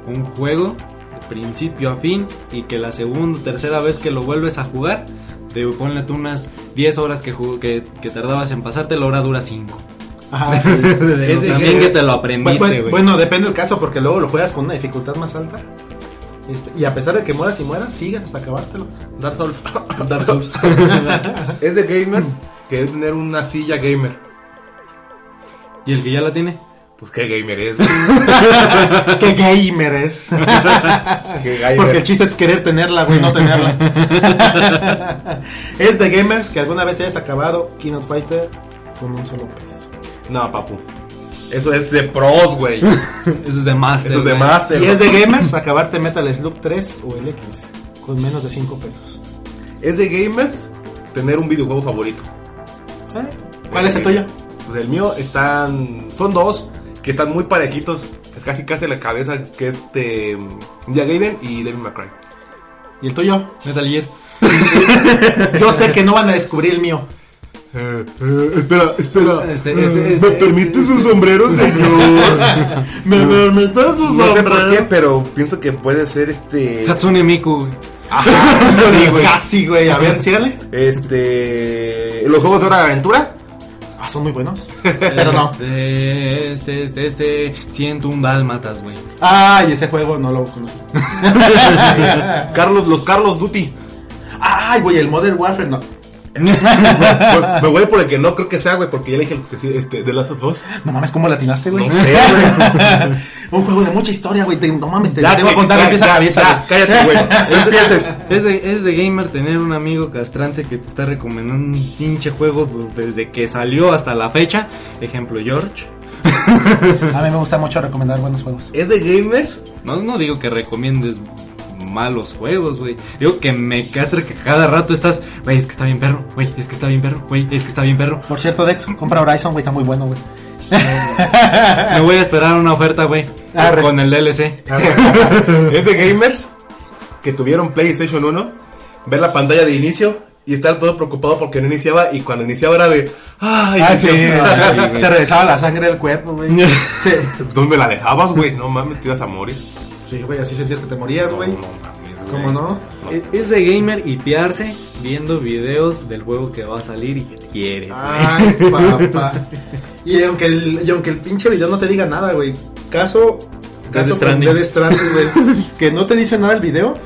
un juego de principio a fin y que la segunda o tercera vez que lo vuelves a jugar, te ponle tú unas 10 horas que, que, que tardabas en pasarte, la hora dura 5. Ajá, sí. Es de También que te lo aprendiste, güey. bueno, depende del caso porque luego lo juegas con una dificultad más alta. Este, y a pesar de que mueras y mueras, sigues hasta acabártelo. Dark Souls. Dark Souls. es de gamers que es tener una silla gamer. ¿Y el que ya la tiene? Pues qué gamer es, güey. ¿Qué gamer es? Qué gamer. Porque el chiste es querer tenerla, güey, no tenerla. es de gamers que alguna vez hayas acabado Keynote Fighter con un solo peso. No, papu. Eso es de pros, güey. Eso es de Master. Eso es de güey. Master. Y es de gamers acabarte Metal Slug 3 o el X con menos de 5 pesos. Es de gamers tener un videojuego favorito. ¿Eh? ¿Cuál es el tuyo? Pues el mío están. Son dos que están muy parejitos. Es casi casi la cabeza. Que es este. Ninja Gaiden y Devil May Cry. ¿Y el tuyo? Metal Gear. Yo sé que no van a descubrir el mío. espera, espera. Este- este- este- este- su sombrero, señor? Me permiten sus no sé por qué, pero pienso que puede ser este. Hatsune Miku. güey. Sí, güey. Casi, güey. A ver, sígale. Este. Los juegos de hora de aventura. Ah, son muy buenos. Pero no. Este, este, este, este. Siento un dálmatas, güey. Ay, ese juego no lo conozco. Carlos, los Carlos Duty. Ay, güey, el Modern Warfare no. Me voy por el que no creo que sea, güey, porque ya le dije que sí, este, de Last of Us. No mames, ¿cómo latinaste, güey? No sé, güey. Un juego de mucha historia, güey. No mames, te Ya, te voy a que- contar ya, de pieza a ya, cabeza. cállate, güey. No empieces. Es de, es de gamer tener un amigo castrante que te está recomendando un pinche juego desde que salió hasta la fecha. Ejemplo, George. A mí me gusta mucho recomendar buenos juegos. Es de gamers. No, no digo que recomiendes malos juegos, güey. Digo que me castra que cada rato estás, güey, es que está bien perro, güey, es que está bien perro, güey, es que está bien perro. Por cierto, Dex, compra Horizon, güey, está muy bueno, güey. Me voy a esperar una oferta, güey, con el DLC. Es de gamers que tuvieron PlayStation 1. Ver la pantalla de inicio y estar todo preocupado porque no iniciaba. Y cuando iniciaba era de. ¡Ay! Ah, sí, inició". ah, sí, güey. te regresaba la sangre del cuerpo, güey. Sí, ¿Dónde la dejabas, güey? No mames, te ibas a morir. Sí, güey, así sentías que te morías, güey. ¿Cómo no? Es- Es de gamer hipearse viendo videos del juego que va a salir y que quieres. güey. Ay, papá. Y aunque el, y aunque el pinche video no te diga nada, güey. Caso. Caso Stranding. Death Stranding, güey. Que no te dice nada el video.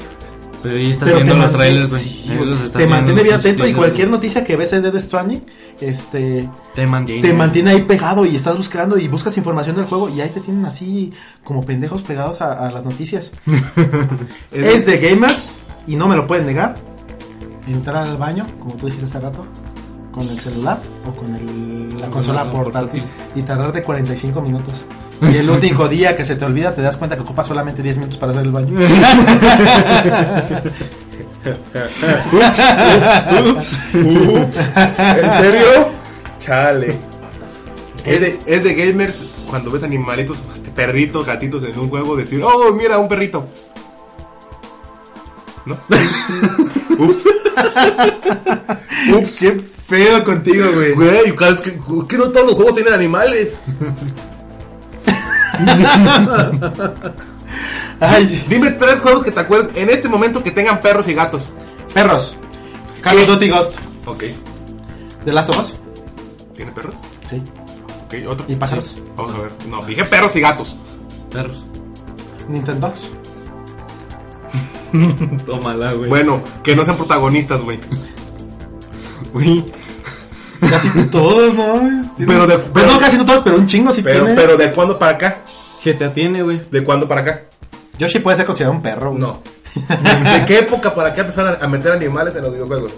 Pero ahí estás Pero viendo los trailers, güey. sí, te mantiene bien atento y cualquier noticia que ves de Death Stranding, este, te mantiene. te güey. mantiene ahí pegado y estás buscando y buscas información del juego y ahí te tienen así como pendejos pegados a, a las noticias. es de gamers y no me lo pueden negar. Entrar al baño, como tú dijiste hace rato, con el celular o con el- la Con consola la portátil portátil. y tardar de 45 minutos. Y el último día que se te olvida te das cuenta que ocupas solamente 10 minutos para hacer el baño. ¿En serio? Chale. Es de, es de gamers cuando ves animalitos, perritos, gatitos en un juego, decir, oh, mira, un perrito. ¿No? Ups. Ups. Qué feo contigo, güey. Güey, cada vez que, que no todos los juegos tienen animales. Ay, Dime tres juegos que te acuerdas en este momento que tengan perros y gatos. perros. Call of Duty Ghost. Ok. ¿De Last of Us? ¿Tiene perros? Sí. Ok, otro. ¿Y pájaros? Sí. Vamos a ver. No, dije perros y gatos. Perros. Nintendo. Tómala, güey. Bueno, que no sean protagonistas, güey. güey. Casi todos, ¿no? Pero de- Pues no, casi no todos, pero un chingo sí Pero, tiene. pero ¿de cuándo para acá? GTA tiene, güey. ¿De cuándo para acá? Yoshi puede ser considerado un perro. güey. No. ¿De qué época para acá empezaron a meter animales en los videojuegos?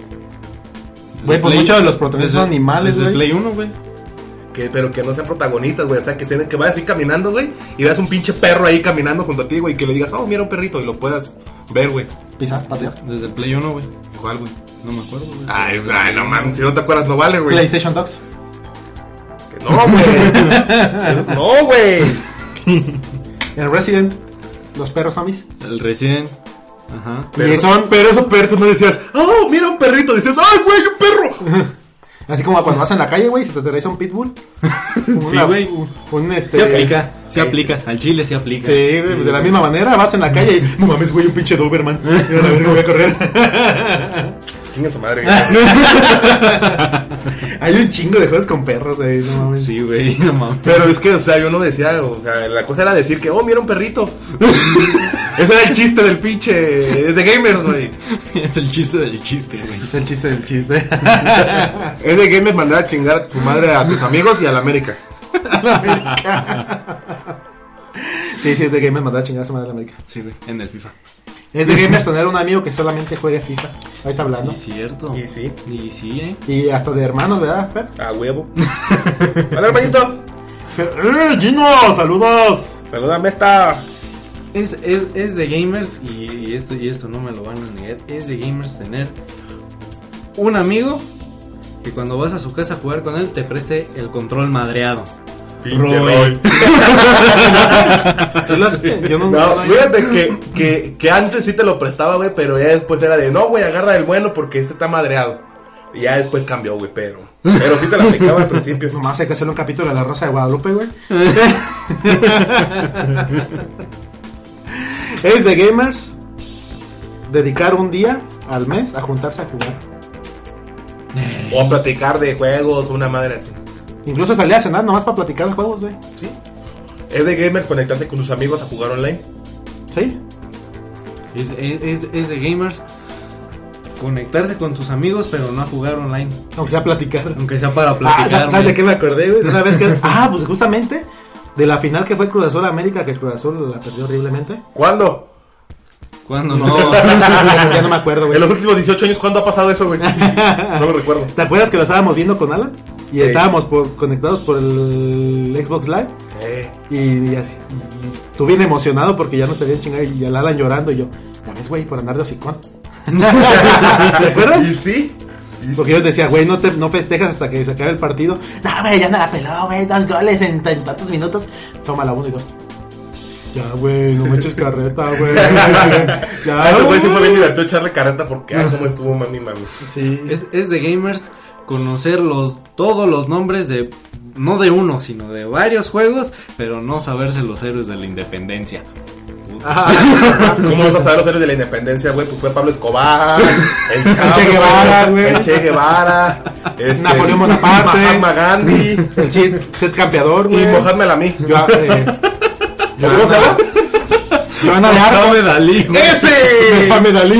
Güey, pues muchos de los protagonistas son animales, Desde el güey. Play 1, güey. Que, pero que no sean protagonistas, güey. O sea, que, se, que vayas así caminando, güey. Y veas un pinche perro ahí caminando junto a ti, güey. Y que le digas, oh, mira un perrito. Y lo puedas ver, güey. Pisar, patear. Desde el Play 1, güey. ¿Cuál, güey? No me acuerdo, güey. Ay, ay, no mames. Si no te acuerdas, no vale, güey. PlayStation Dogs. Que No, güey. no, güey. El Resident. Los perros zombies. El Resident. Ajá. Pero, Y son- pero esos perritos no decías, oh, mira un perrito. Decías, ay, güey, un perro. Así como cuando vas en la calle, güey, se te atraviesa un pitbull. Sí, güey. Un, un, este... Se aplica, se aplica. Al chile se aplica. Sí, güey, pues de la misma manera vas en la calle y no mames, güey, un pinche Doberman. Mira, la verga, voy a correr. Chinga su madre. Hay un chingo de juegos con perros, no mames. Sí, güey. No mames. Pero es que, o sea, yo no decía, o sea, la cosa era decir que, oh, mira un perrito. Ese era el chiste del pinche. Es de gamers, güey. Es el chiste del chiste, güey. Es el chiste del chiste. Es de gamers mandar a chingar a tu madre a tus amigos y a la América. Al América. sí, sí, es de gamers mandar a chingar a su madre al América. Sí, güey, en el FIFA. Es de gamers tener un amigo que solamente juegue FIFA. Ahí está hablando. Sí, cierto. Y sí. Y sí, eh. Y hasta de hermanos, ¿verdad, Fer? A huevo. Hola, hermanito. Fer- ¡Eh, Gino! ¡Saludos! Salúdame esta. Es, es, es de gamers, y, y esto y esto no me lo van a negar, es de gamers tener un amigo que cuando vas a su casa a jugar con él te preste el control madreado. Pinche Roy. Roy. Sí las- yo no, No, no- fíjate que, que, que antes sí te lo prestaba, güey, pero ya después era de, no, güey, agarra el bueno porque ese está madreado. Y ya después cambió, güey, pero... Pero sí te la aplicaba al principio. Nomás hay que hacerle un capítulo de la Rosa de Guadalupe, güey. es de gamers dedicar un día al mes a juntarse a jugar. O a platicar de juegos, una madre así. Incluso salía a cenar nomás para platicar de juegos, güey. ¿Sí? Es de gamer conectarse con sus amigos a jugar online. ¿Sí? Es, es, es- de gamers conectarse con tus amigos pero no a jugar online. Aunque sea platicar. Aunque sea para Ah, platicar. ¿sabes de qué me acordé, güey? De una vez que... Ah, pues justamente de la final que fue Cruz Azul América, que el Cruz Azul la perdió horriblemente. ¿Cuándo? Cuando no. ya no me acuerdo, güey. En los últimos 18 años, ¿cuándo ha pasado eso, güey? No me recuerdo. ¿Te acuerdas que lo estábamos viendo con Alan? Y Sí. estábamos por- conectados por el Xbox Live. Eh, Y, y así, y- tú bien emocionado porque ya no sabían chingar y el Alan llorando y yo, ya ves, güey, por andar de hocicón. ¿Te acuerdas? y sí. Porque yo decía, güey, no, te, no festejas hasta que se acabe el partido. No, güey, ya no la peló, güey, dos goles en, en tantos minutos. Toma la uno y dos. Ya, güey, no me eches carreta, güey. ya, Ah, güey sí fue bien divertido echarle careta porque, ah, cómo estuvo, mami, mami. Sí. Es, es de gamers conocer los, todos los nombres de, no de uno, sino de varios juegos, pero no saberse los héroes de la independencia. Ajá. ¿Cómo vas a saber los héroes de la independencia, güey? Pues fue Pablo Escobar, el, Chavo, Che Guevara, güey. el Che Guevara, este, Napoleón Bonaparte. Mahatma Gandhi El set, set campeador, y güey. Mohamed Ali. Yo, eh, ¿Cómo se llama? Joana de Arco. Mohamed Ali, güey. ¡Ese! Mohamed Ali.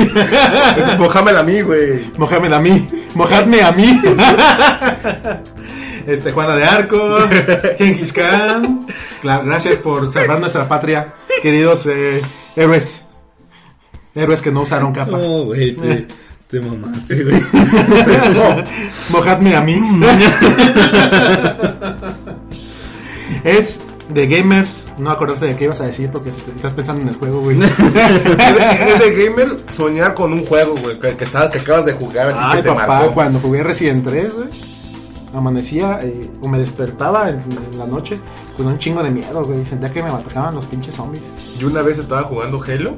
Es Mohamed Ali, güey. Mohamed a mí. Mojadme a mí. Este, Juana de Arco. Genghis Khan. Claro, gracias por salvar nuestra patria, queridos eh, héroes. Héroes que no usaron capa. No, güey, te, te mamaste, güey. Mojadme a mí. es de gamers. No acordarse de qué ibas a decir porque estás pensando en el juego, güey. Es de, es de gamer soñar con un juego, güey, que, que, acabas de jugar, así Ay, que te papá, marcó. cuando jugué Resident 3, güey, amanecía eh, o me despertaba en, en la noche con un chingo de miedo, güey. Sentía que me atacaban los pinches zombies. Yo una vez estaba jugando Halo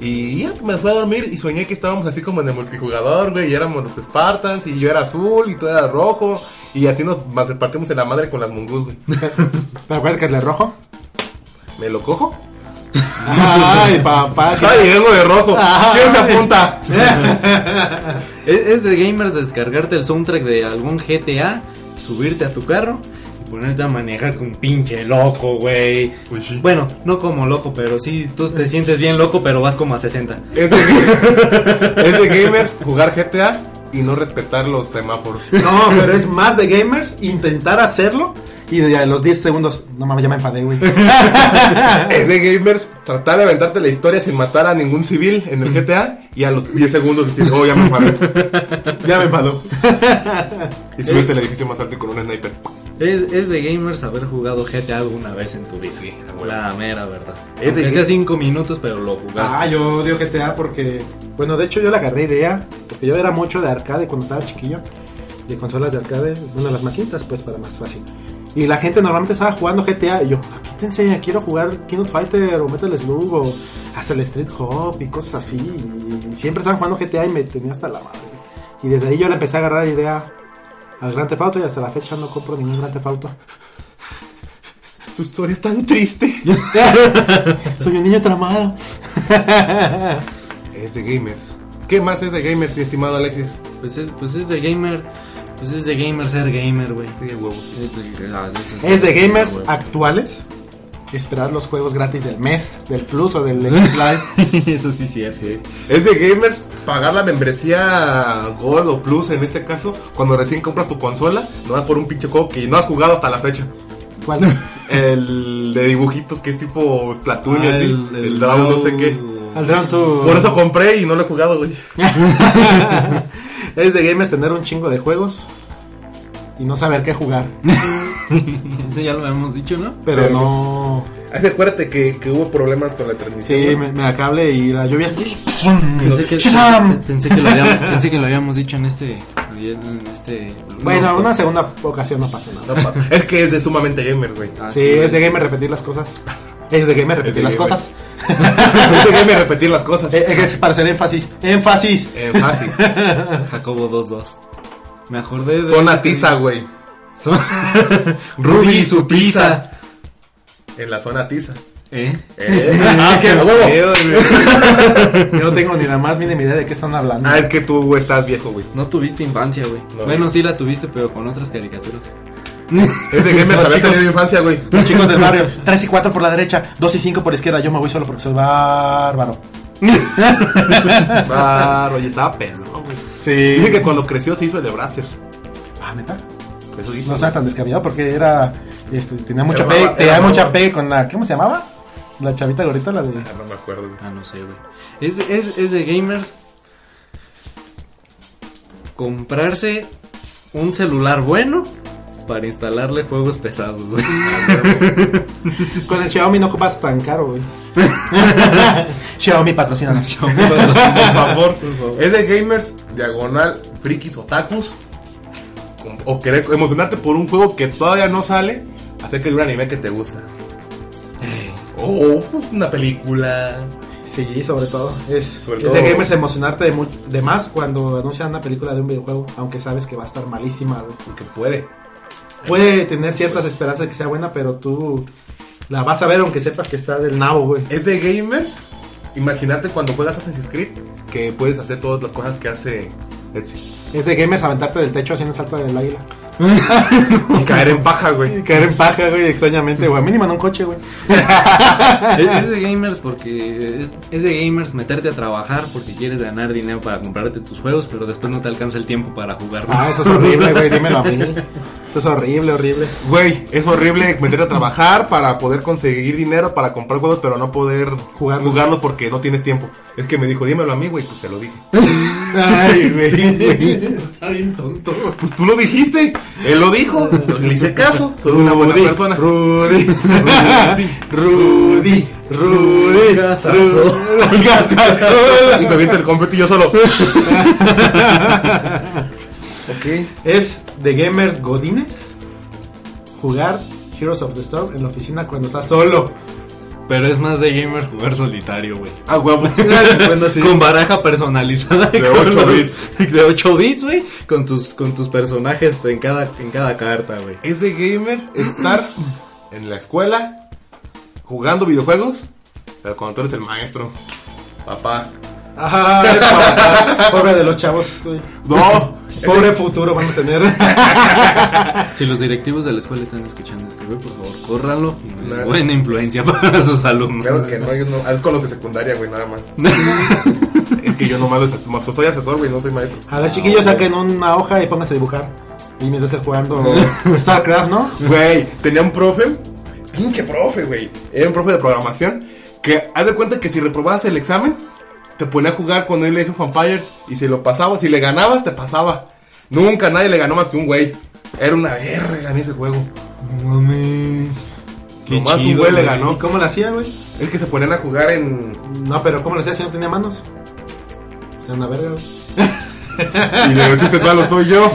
y ya me fui a dormir y soñé que estábamos así como en el multijugador, güey, y éramos los Spartans y yo era azul y tú eras rojo y así nos partimos en la madre con las mongus, güey. ¿Te acuerdas que el de rojo? ¿Me lo cojo? Ay, papá. ¡Ay, algo de rojo! ¿Quién se apunta? Es, es de gamers descargarte el soundtrack de algún GTA, subirte a tu carro y ponerte a manejar con pinche loco, güey. Pues sí. Bueno, no como loco, pero sí, tú te sientes bien loco, pero vas como a 60. Es de, es de gamers jugar GTA y no respetar los semáforos. No, pero es más de gamers intentar hacerlo y de a los 10 segundos, no mames, ya me enfadé, güey. Es de gamers tratar de aventarte la historia sin matar a ningún civil en el GTA y a los 10 segundos decir, oh, ya me enfadé. ya me enfadó. Y subirte al edificio más alto y con un sniper. Es, es de gamers haber jugado GTA alguna vez en tu vida. Sí. La mera verdad. Es de Aunque sea 5 minutos, pero lo jugaste. Ah, yo odio GTA porque, bueno, de hecho yo le agarré idea, porque yo era mucho de arcade cuando estaba chiquillo, de consolas de arcade, bueno, las maquinitas, pues para más fácil. Y la gente normalmente estaba jugando GTA y yo, quítense, quiero jugar King of Fighter o Metal Slug o hasta el Street Hop y cosas así. Y siempre estaban jugando GTA y me tenía hasta la madre. Y desde ahí yo le empecé a agarrar idea al Grand Theft Auto y hasta la fecha no compro ningún Grand Theft Auto. Su historia es tan triste. Soy un niño tramado. Es de gamers. ¿Qué más es de gamers, mi estimado Alexis? Pues, es, pues es de gamer. Pues es de gamer ser gamer, güey. Sí, de huevos. Es de, ah, Es de gamers actuales. Esperar los juegos gratis del mes, del Plus o del Xbox Live. Eso sí, sí, sí. Es de gamers pagar la membresía Gold o Plus en este caso cuando recién compras tu consola, no por un pinche juego que no has jugado hasta la fecha. ¿Cuál? El de dibujitos que es tipo Splatoon y Ah, así. el- El, el Dragon, no sé qué. Al Drown to- Por eso compré y no lo he jugado, güey. es de gamers tener un chingo de juegos y no saber qué jugar. Ese ya lo habíamos dicho, ¿no? Pero Pero no. Acuérdate que, que hubo problemas con la transmisión. Sí, me, me da cable y la lluvia. Pensé que, ¡Shazam! pensé que lo habíamos, pensé que lo habíamos dicho en este. En este Bueno, no, una segunda ocasión no pasa nada. No, es que es de sumamente gamers, güey. Ah, Sí, es de gamer repetir las cosas. Es de gamer repetir de las gamer. cosas. es de gamer repetir las cosas. Eh, Es para hacer énfasis. ¡Énfasis! Énfasis. Jacobo 2-2. Me acordé de. Zona tiza, güey. Son- Ruby y su pizza. En la zona tiza. ¿Eh? Eh, Ah, qué huevo. Yo no tengo ni la más mínima idea de qué están hablando. Ah, es que tú güey, estás viejo, güey. No tuviste infancia, güey. No. bueno, sí la tuviste, pero con otras caricaturas. Es de No, chicos. tenido infancia, güey. Los chicos del barrio, 3 y 4 por la derecha, 2 y 5 por la izquierda. Yo me voy solo porque soy bárbaro. Claro, y estaba pedo, güey. Sí. Dice que cuando creció se hizo el de Brazzers. Ah, neta. Eso dice. No estaba tan descabellado porque era. Este, tenía mucha Era pegue, tenía mucha pegue con la. ¿Cómo se llamaba? La chavita gorita, la de. Ah, no me acuerdo. Ah, no sé, güey. Es, es, es de gamers comprarse un celular bueno para instalarle juegos pesados, güey. Con el Xiaomi no ocupas tan caro, güey. Xiaomi patrocina. Por favor. Es de gamers, diagonal, frikis, otakus. O querer emocionarte por un juego que todavía no sale acerca de un anime que te gusta. O una película. Sí, sobre todo. Es, Sobre es todo- de gamers emocionarte de, más cuando anuncian una película de un videojuego, aunque sabes que va a estar malísima, güey. Que puede. Puede tener ciertas esperanzas de que sea buena, pero tú la vas a ver aunque sepas que está del nabo, güey. Es de gamers. Imagínate cuando juegas Assassin's Creed que puedes hacer todas las cosas que hace Etsy. Es de gamers aventarte del techo haciendo el salto del águila. Y caer en paja, güey. Y caer en paja, güey, extrañamente, güey. Mínimo en un coche, güey. Es, es de gamers porque es, es de gamers meterte a trabajar porque quieres ganar dinero para comprarte tus juegos, pero después no te alcanza el tiempo para jugar. Ah, eso es horrible, güey. Dímelo a mí. Es horrible, horrible. Güey, es horrible meterte a trabajar para poder conseguir dinero para comprar juegos, pero no poder Jugarlos. jugarlos porque no tienes tiempo. Es que me dijo, dímelo a mí, güey, pues se lo dije. Ay, güey. Está bien tonto. Pues tú lo dijiste, él lo dijo, le hice caso, soy una buena Rudy, persona. Rudy, Rudy, Rudy, Gasazo. Rudy, Gasazo. Y me avienta el confeti yo solo. Es de gamers godines jugar Heroes of the Storm en la oficina cuando estás solo. Pero es más de gamers jugar solitario, güey. Ah, huevo. Bueno, sí. Con baraja personalizada De con 8 los- bits. De 8 bits, güey. Con tus, con tus personajes en cada, en cada carta, güey. Es de gamers estar en la escuela jugando videojuegos, pero cuando tú eres el maestro. Papá. Papá. Pobre de los chavos, güey. No. Pobre futuro van a tener. Si los directivos de la escuela están escuchando este güey, por favor, córranlo. No es Nada. buena influencia para sus alumnos. Claro que no, yo no, es con los de secundaria, güey, nada más. es que yo nomás los- más soy asesor, güey, no soy maestro. A ver, chiquillos, saquen una hoja y pónganse a dibujar. Y mientras estén jugando StarCraft, ¿no? Güey, tenía un profe, pinche profe, güey. Era un profe de programación que haz de cuenta que si reprobabas el examen, te ponía a jugar con el Age of Empires y si lo pasabas, si le ganabas, te pasaba. Nunca nadie le ganó más que un güey. Era una verga en ese juego. Mames. Nomás un güey le ganó. ¿Y cómo lo hacía, güey? Es que se ponían a jugar en. No, pero ¿cómo lo hacía si no tenía manos? O sea, una verga, güey. Y de hecho ese malo soy yo.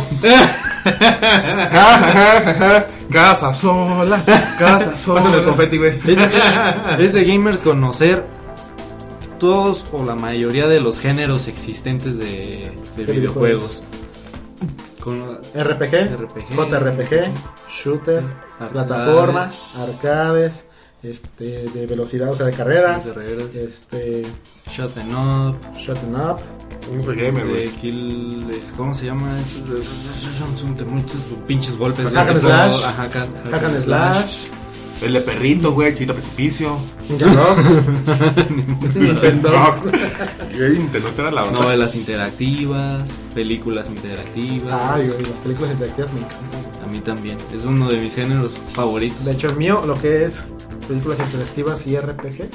Casa sola, casa sola. Pásame el confeti, güey. Es de, es de gamers conocer todos o la mayoría de los géneros existentes de, de De videojuegos. Con- RPG, RPG, JRPG, shooter, Arcades. plataforma, arcades, este, de velocidad, o sea, de carreras, De carreras. este, Shot and Up. shut 'em up, No soy gamer, este, güey. kill, es- ¿Cómo se llama? Son muchos pinches golpes. de Hack and tipo- slash. Hack and slash, El de perrito, güey, chito precipicio. Rocks, Nintendo. Esa era la otra. Novelas interactivas, películas interactivas. Ay, güey, las películas interactivas me encantan. A mí también. Es uno de mis géneros favoritos. De hecho, el mío, lo que es películas interactivas y RPGs,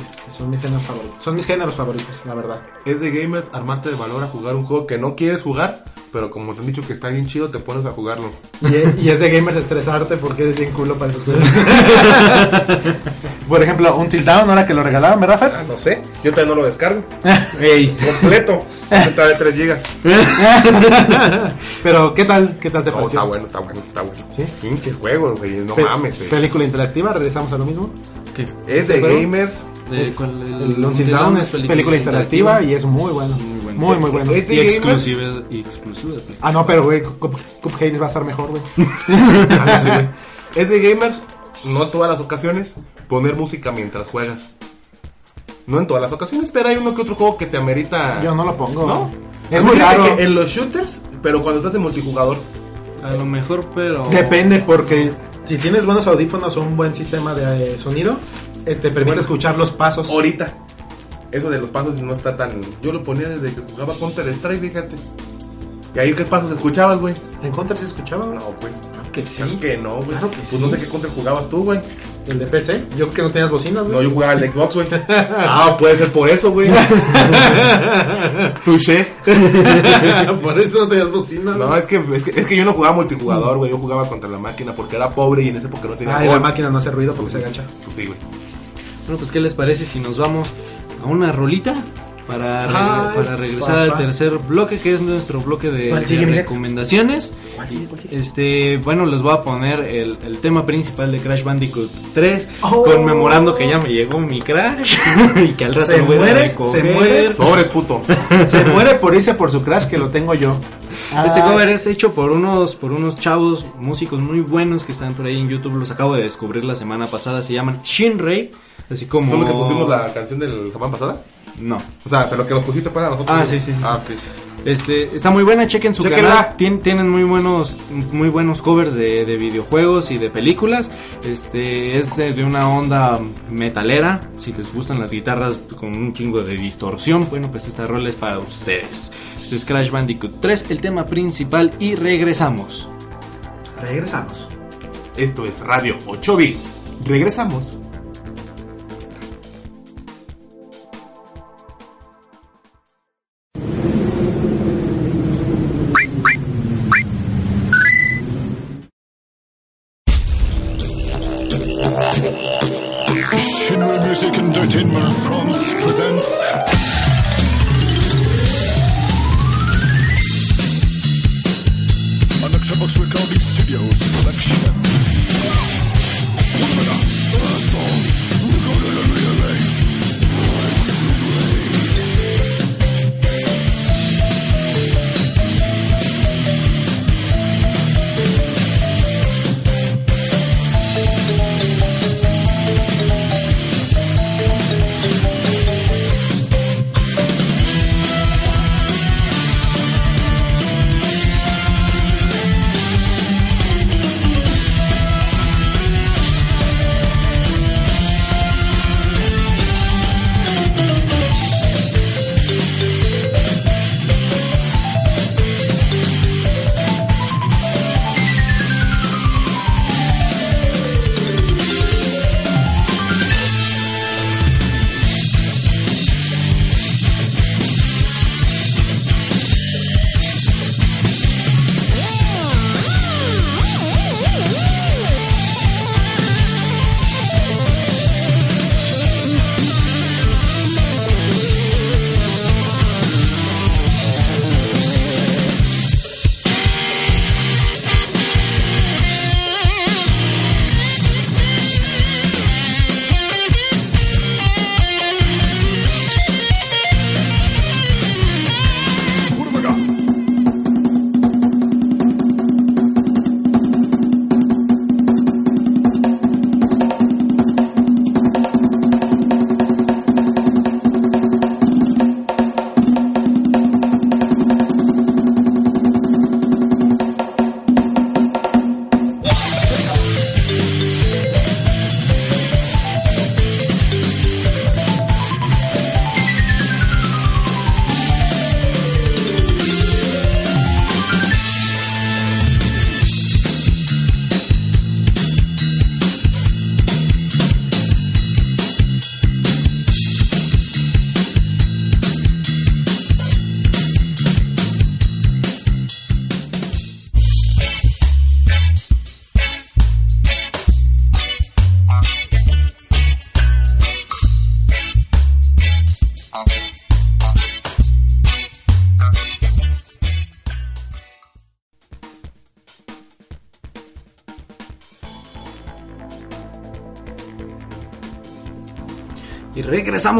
es- son mis géneros favoritos. Son mis géneros favoritos, la verdad. Es de gamers armarte de valor a jugar un juego que no quieres jugar, pero como te han dicho que está bien chido, te pones a jugarlo. Y es, y es de gamers estresarte porque eres bien culo para esos juegos. Por ejemplo, un Till Down, ahora que lo regalaron, ¿verdad, Fer? Ah, no sé, yo todavía no lo descargo. Ey. Completo. Está de 3 gigas. Pero, ¿qué tal? ¿Qué tal te No, pareció? está bueno, está bueno, está bueno. ¿Sí? Pinches juegos, güey, no Pe- mames, güey. Película interactiva, regresamos a lo mismo. ¿Qué? Es de juego? gamers. ¿De Es- cuál? el es película, interactiva, y es muy bueno. Muy bueno. Muy, muy bueno. Es de Y gamers. exclusiva, y exclusiva de PlayStation. Ah, no, pero, güey, Cup- Cuphead va a estar mejor, güey. Ah. Es de gamers, no en todas las ocasiones, poner música mientras juegas. No en todas las ocasiones, pero hay uno que otro juego que te amerita. Yo no lo pongo. ¿No? Es muy raro. que en los shooters, pero cuando estás en multijugador. A lo mejor, pero. Depende, porque si tienes buenos audífonos o un buen sistema de eh, sonido, eh, te permite Bueno. escuchar los pasos. Ahorita. Eso de los pasos no está tan. Yo lo ponía desde que jugaba Counter Strike, fíjate. ¿Y ahí qué pasos escuchabas, güey? ¿En Counter se escuchaba? No, güey. Claro que sí. Claro que no, güey. Claro que pues sí. no sé qué Counter jugabas tú, güey. ¿El de PC? Yo creo que no tenías bocinas, No, güey. yo jugaba al Xbox, güey. ah, puede ser por eso, güey. Touché. Por eso no tenías bocinas. No, güey. es que, es que es que yo no jugaba multijugador, güey. Yo jugaba contra la máquina porque era pobre y en esa época no tenía Ay, la gol. máquina no hace ruido porque se agacha. Pues sí, güey. Bueno, pues, ¿qué les parece si nos vamos a una rolita? Para, Ay, para regresar al tercer bloque, que es nuestro bloque de, ¿Cuál de sigue, Mirex? recomendaciones. Este, bueno, les voy a poner el, el tema principal de Crash Bandicoot 3, Oh. conmemorando que ya me llegó mi Crash y que al rato Se lo voy a muere, recoger. se muere. Sobres, puto. Se muere por irse por su crash que lo tengo yo. Este Ah, cover es hecho por unos, por unos chavos músicos muy buenos que están por ahí en YouTube. Los acabo de descubrir la semana pasada. Se llaman Shinrei. Así como. ¿Son los que pusimos la canción del la semana pasada? No. O sea, pero que lo pusiste para nosotros. Ah, sí, sí, sí, Ah, sí. sí. Este, está muy buena, chequen su Chéquenla. canal. Tien- tienen muy buenos, muy buenos covers de, de videojuegos y de películas. Este, es de, de una onda metalera. Si les gustan las guitarras con un chingo de distorsión, bueno, pues esta rol es para ustedes. Esto es Crash Bandicoot 3, el tema principal y regresamos. Regresamos. Esto es Radio 8 Bits. Regresamos. Entertainment France presents an Octobox Recording Studios production.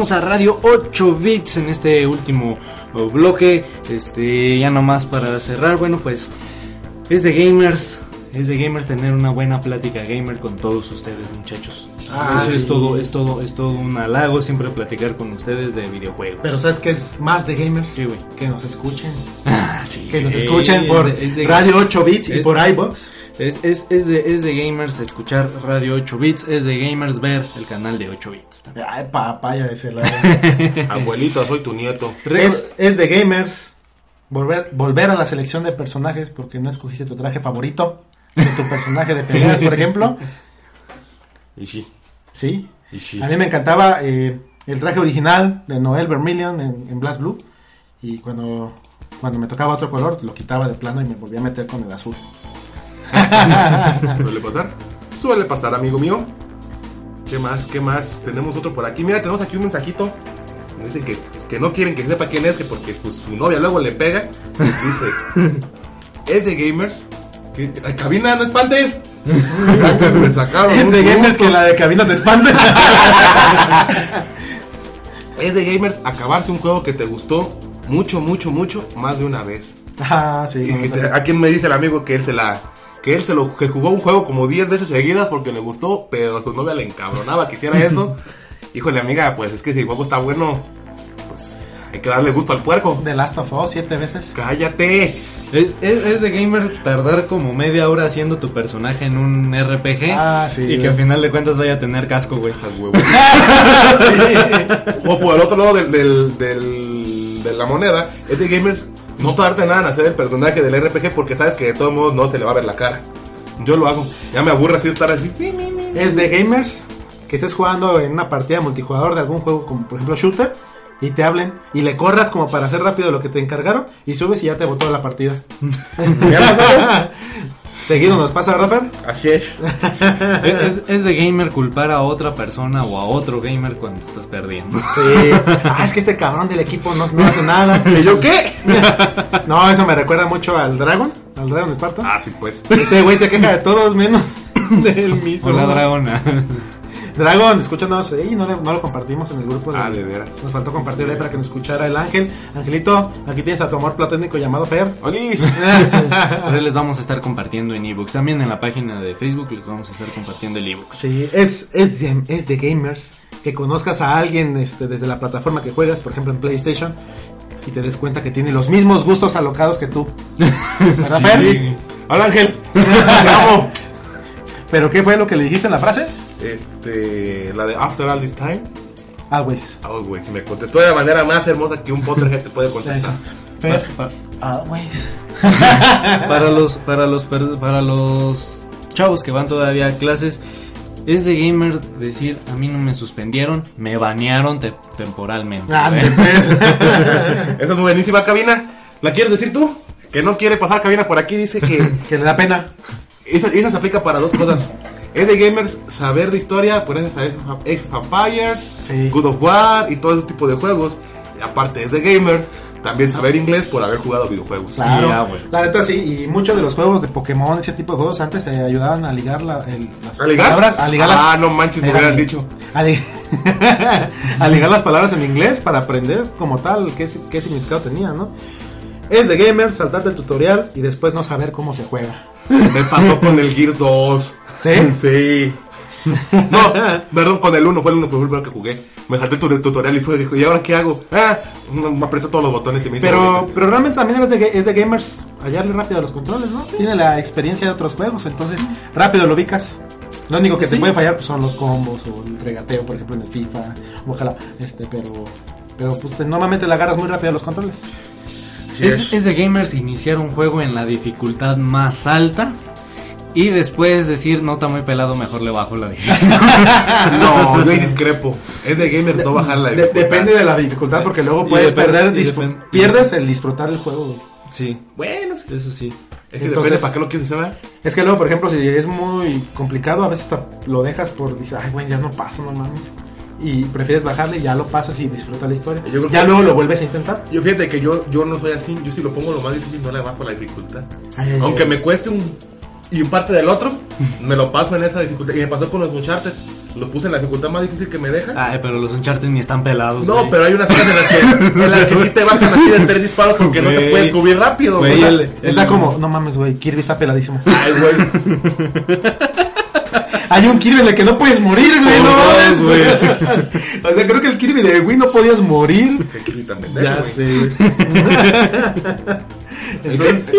A Radio 8 Bits en este último oh, bloque. Este, ya nomás para cerrar, bueno, pues es de gamers. Es de gamers tener una buena plática gamer con todos ustedes, muchachos. Ah, Eso es todo, es todo, es todo un halago siempre platicar con ustedes de videojuegos. Pero ¿sabes qué es más de gamers? Que nos escuchen. Ah, sí. Que nos escuchen es por de- es de- Radio 8 Bits y por iBox. Es, es, es, de, es de gamers escuchar Radio 8 Bits, es de gamers ver el canal de 8 Bits. también. Ay, papaya de ese lado. Abuelito, soy tu nieto. es, es de gamers volver, volver a la selección de personajes porque no escogiste tu traje favorito de tu personaje de peleas, por ejemplo. Y sí. Sí. Y sí. A mí me encantaba eh, el traje original de Noel Vermilion en, en Blast Blue. Y cuando, cuando me tocaba otro color, lo quitaba de plano y me volvía a meter con el azul. ¿Suele pasar? Suele pasar, amigo mío. ¿Qué más? ¿Qué más? Tenemos otro por aquí. Mira, tenemos aquí un mensajito. Dicen que, que no quieren que sepa quién es, que porque pues, su novia luego le pega. Dice, es de gamers. ¿Qué? Ay, cabina, no espantes. Sacan, me sacaron. Es de gamers gusto. que la de cabina te espanta. Es de gamers acabarse un juego que te gustó mucho, mucho, mucho, más de una vez. ah, sí. Y no, que no, te- no. a quien me dice el amigo que él se la que él se lo que jugó un juego como 10 veces seguidas porque le gustó, pero a su novia le encabronaba que hiciera eso. Híjole, amiga, pues es que si el juego está bueno, pues hay que darle gusto al puerco. The Last of Us siete veces. Cállate. Es, es, es de gamer tardar como media hora haciendo tu personaje en un RPG Ah, sí, y que al final de cuentas vaya a tener casco, güey. O por el otro lado del, del, del- de la moneda, es de gamers no tardarte nada en hacer el personaje del RPG porque sabes que de todos modos no se le va a ver la cara. Yo lo hago. Ya me aburre así estar así. Es de gamers que estés jugando en una partida multijugador de algún juego como por ejemplo Shooter y te hablen y le corras como para hacer rápido lo que te encargaron y subes y ya te botó la partida. Seguido nos pasa, ¿verdad, Fer? Así es. Es, es de gamer culpar a otra persona o a otro gamer cuando estás perdiendo. Sí. Ah, es que este cabrón del equipo no, no hace nada. ¿Y yo qué? No, eso me recuerda mucho al Dragon, al Dragon Sparta. Ah, sí, pues. Ese güey se queja de todos menos del mismo. Hola, dragona. Dragon, escúchanos. No, lo compartimos en el grupo. Ah, de veras. Nos faltó compartirle para que nos escuchara el ángel. Angelito, aquí tienes a tu amor platónico llamado Fer. ¡Olis! Ahí les vamos a estar compartiendo en ebooks. También en la página de Facebook les vamos a estar compartiendo el ebook. Sí, es, es, de, es de gamers. Que conozcas a alguien este, desde la plataforma que juegas, por ejemplo en PlayStation, y te des cuenta que tiene los mismos gustos alocados que tú. ¿Verdad, Fer? Hola, Ángel. ¿Pero qué fue lo que le dijiste en la frase? Este, la de After All This Time. Always. Oh, güey, me contestó de la manera más hermosa que un Potterhead te puede contestar. Fer. Always. Para los, para los, para los chavos que van todavía a clases, es de gamer decir, a mí no me suspendieron, me banearon te- temporalmente. Ah. Esa es muy buenísima cabina. ¿La quieres decir tú? Que no quiere pasar cabina por aquí, dice que que le da pena. esa, esa se aplica para dos cosas. Es de gamers saber de historia, por eso saber Age of Empires, Sí. God of War y todo ese tipo de juegos. Y aparte es de gamers también saber inglés por haber jugado videojuegos. Claro, ah, la neta sí, y muchos de los juegos de Pokémon, ese tipo de juegos, antes te ayudaban a ligar la, el- las ¿A ligar? palabras. A ligar Ah, las- no manches, me Era- hubieran dicho. A, li- a ligar las palabras en inglés para aprender como tal qué significado tenía, ¿no? Es de gamer, saltarte el tutorial y después no saber cómo se juega. Me pasó con el Gears 2. ¿Sí? Sí. No, perdón, con el 1 fue el único primero que jugué. Me salté tu tutorial y fue, dijo, ¿y ahora qué hago? Ah, me apretó todos los botones y me hizo. Pero, pero realmente también es de, ga- es de gamers hallarle rápido a los controles, ¿no? Tiene la experiencia de otros juegos, entonces rápido lo ubicas. Lo único que te puede fallar pues, son los combos o el regateo, por ejemplo, en el FIFA. Ojalá, este, pero, pero pues te- normalmente le agarras muy rápido a los controles. Es, es de gamers iniciar un juego en la dificultad más alta y después decir, no está muy pelado, mejor le bajo la dificultad. No, yo discrepo. Es de gamers no bajar la De- dificultad. depende de la dificultad, porque luego puedes depende- perder, pierdes el disfrutar el juego. güey. sí, Bueno, sí. eso sí. Es que Entonces- depende para qué lo quieres hacer. Es que luego, por ejemplo, si es muy complicado, a veces hasta lo dejas por, dices, ay, güey, ya no paso, no mames. Y prefieres bajarle, ya lo pasas y disfruta la historia. Yo Ya luego lo vuelves a intentar. Yo fíjate que yo, yo no soy así. Yo si lo pongo lo más difícil no le bajo la dificultad. Ay, Aunque ay. me cueste un y un parte del otro, me lo paso en esa dificultad. Y me pasó con los Uncharted. los puse en la dificultad más difícil que me deja. Ay, pero los Uncharted ni están pelados. No, güey. pero hay unas cosas en las que, en las que sí te bajan así de tres disparos porque no te Güey. puedes cubrir rápido, Güey, güey. el- Está como, no mames, güey, Kirby está peladísimo. Ay, güey. Hay un Kirby en el que no puedes morir, güey, no güey. o sea, creo que el Kirby de Wii no podías morir. Qué Kirby pendejo, Ya güey. sé. Entonces,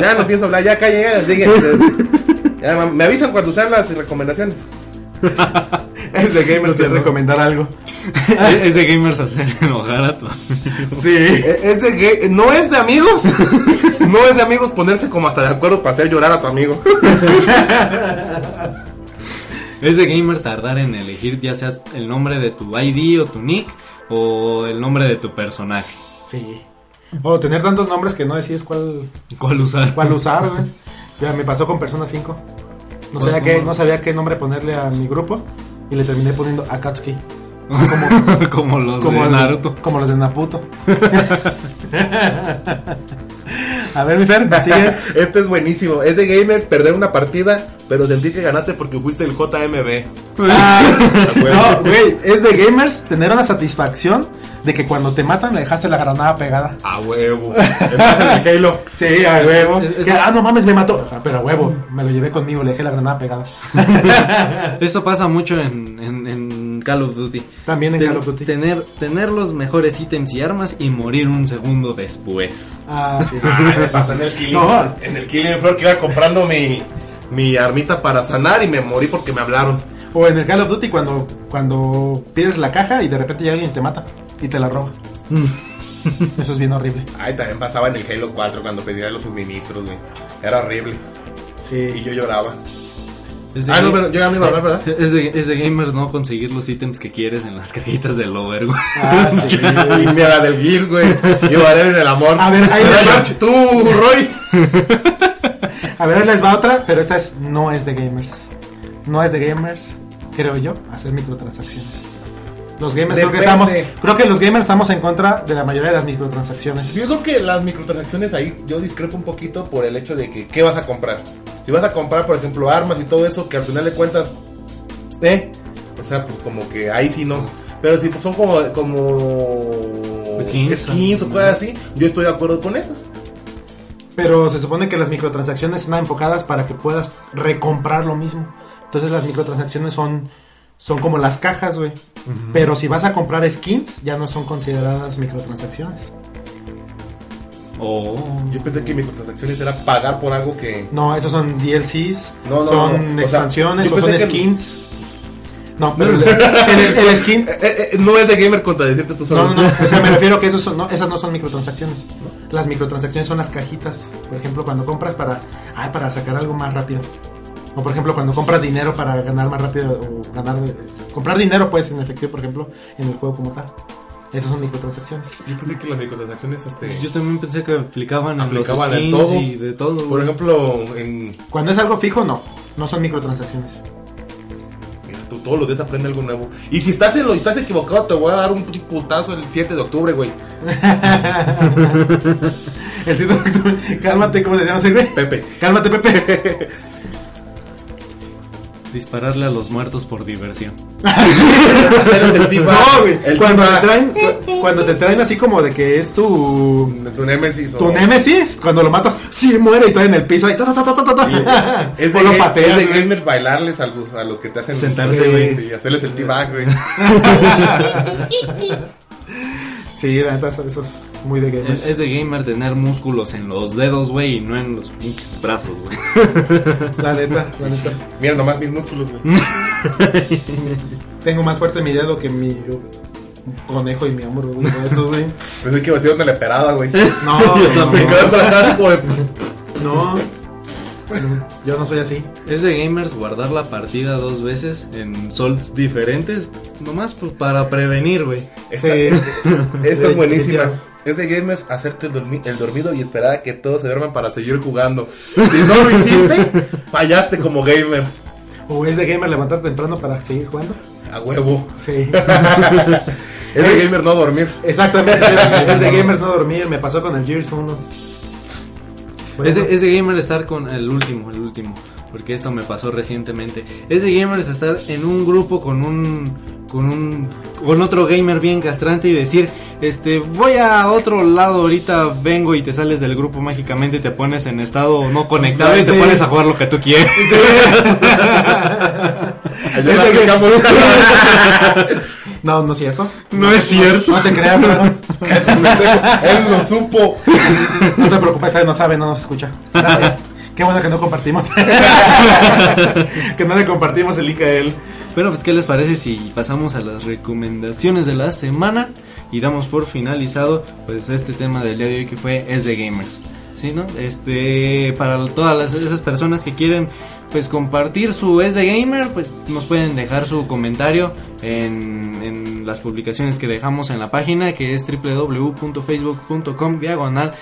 Ya no pienso hablar, ya calle, ya me avisan cuando sean las recomendaciones. Es de gamers te recomendar algo. es de gamers hacer enojar a tu Sí. Eh, Es de no es de amigos. No es de amigos ponerse como hasta de acuerdo para hacer llorar a tu amigo. Es de gamer tardar en elegir ya sea el nombre de tu ID o tu nick o el nombre de tu personaje. Sí. O tener tantos nombres que no decides cuál, ¿Cuál usar? cuál usar. Ya me pasó con Persona 5. No ¿Cuál, sabía, qué, no sabía qué nombre ponerle a mi grupo y le terminé poniendo Akatsuki. Como los Como, de el- Naruto. como los de Naputo. a ver, mi Fer, ¿me sigues? Este es buenísimo. Es de gamers perder una partida, pero sentir que ganaste porque fuiste el JMB. Ah, no, güey, es de gamers tener una satisfacción de que cuando te matan le dejaste la granada pegada. A huevo. El Halo. Sí, a huevo. Es- es- Que, ah, no mames, me mató. Ah, Pero a huevo, me lo llevé conmigo, le dejé la granada pegada. Esto pasa mucho en, en- en Call of Duty. También en Ten- Call of Duty. Tener, tener los mejores ítems y armas y morir un segundo después. Ah, sí. Ay, me pasó en el Killing. No. En el Killing Floor que iba comprando mi, mi armita para sanar y me morí porque me hablaron. O en el Call of Duty cuando, cuando pides la caja y de repente llega alguien te mata y te la roba. Eso es bien horrible. Ay, también pasaba en el Halo 4 cuando pedía los suministros, güey. Era horrible. Y Sí. yo lloraba. Es de, Ah, no, pero yo ya no iba a hablar, ¿verdad? es de, es de gamers no conseguir los ítems que quieres en las cajitas del over, güey. Ah, sí. Y mira del Gears, güey. Y Valerio en el amor. A ver, ahí les tú, Roy. A ver, ahí les va otra, pero esta es no es de gamers. No es de gamers, creo yo, hacer microtransacciones. Los gamers creo que estamos, creo que los gamers estamos en contra de la mayoría de las microtransacciones. Yo creo que las microtransacciones ahí yo discrepo un poquito por el hecho de que ¿qué vas a comprar? Si vas a comprar, por ejemplo, armas y todo eso, que al final de cuentas, eh, o sea, pues como que ahí sí no. Pero si pues, son como, como Skins. skins o cosas así, yo estoy de acuerdo con esas. Pero se supone que las microtransacciones están enfocadas para que puedas recomprar lo mismo. Entonces las microtransacciones son, son como las cajas, güey. Pero si vas a comprar skins, ya no son consideradas microtransacciones. Oh. Yo pensé que microtransacciones era pagar por algo que... No, esos son DLCs, No, no, son no, o sea, expansiones o son que- skins. No, pero el, el- el skin... Eh, eh, no es de gamer contradecirte tú solo. No, no, no, o sea, me refiero que esos son, no, esas no son microtransacciones. Las microtransacciones son las cajitas. Por ejemplo, cuando compras para, ah, para sacar algo más rápido. O por ejemplo, cuando compras dinero para ganar más rápido o ganar comprar dinero pues en efectivo, por ejemplo, en el juego como tal. Esas son microtransacciones. Yo pensé que las microtransacciones, este... Yo también pensé que aplicaban en Aplicaban los de skins todo. y de todo. Por ejemplo, en... Cuando es algo fijo, no, no son microtransacciones. Mira, tú todos los días aprende algo nuevo. Y si estás en lo, estás equivocado, te voy a dar un putazo el 7 de octubre, güey. El 7 de octubre. Cálmate, ¿cómo se llama ese güey? Pepe. Cálmate, Pepe. Dispararle a los muertos por diversión. No, güey. el Cuando te traen, cu- cuando te traen así como de que es tu tu Nemesis. o- Tu némesis, cuando lo matas, sí muere y está en el piso ahí. Ta, ta, ta, ta, ta, ta. Es de, O lo ga- pateas, es de güey. gamers bailarles a los, a los que te hacen Sentarse, sí, güey. sí, hacerles el back, güey. Sí, la neta, eso es muy de gamers. Es, es de gamer tener músculos en los dedos, güey, y no en los pinches brazos, güey. La neta, la neta. Mira nomás mis músculos, güey. Tengo más fuerte mi dedo que mi conejo y mi hombro, güey. Eso, güey. Pensé que iba a ser una leperada, güey. No, no, no. Yo no soy así. Es de gamers guardar la partida dos veces en solds diferentes, nomás pues, para prevenir, güey. Esta, Sí. esta Sí, es buenísima. Es de gamers hacerte el, dormi- el dormido y esperar a que todos se duerman para seguir jugando. Si no lo hiciste, fallaste como gamer. O es de gamer levantarte temprano para seguir jugando. A huevo. Sí. Es de gamer no dormir. Exactamente. Es de gamers no dormir. Me pasó con el Gears 1. Por Es de, es estar con el último, el último. porque esto me pasó recientemente. Es de gamers estar en un grupo con un con un con otro gamer bien castrante y decir, este, voy a otro lado ahorita, vengo y te sales del grupo mágicamente y te pones en estado no conectado y te Sí. pones a jugar lo que tú quieres. Aplicamos No, no es cierto. No es cierto. No te creas. Él lo supo. No te preocupes, él no sabe, no nos escucha. Gracias. Qué bueno que no compartimos. que no le compartimos el link a él. Bueno, pues ¿qué les parece si pasamos a las recomendaciones de la semana y damos por finalizado pues este tema del día de hoy que fue es de gamers. ¿Sí, no? Este, para todas las- esas personas que quieren pues compartir su es de gamer, pues nos pueden dejar su comentario en, en las publicaciones que dejamos en la página que es www.facebook.com diagonal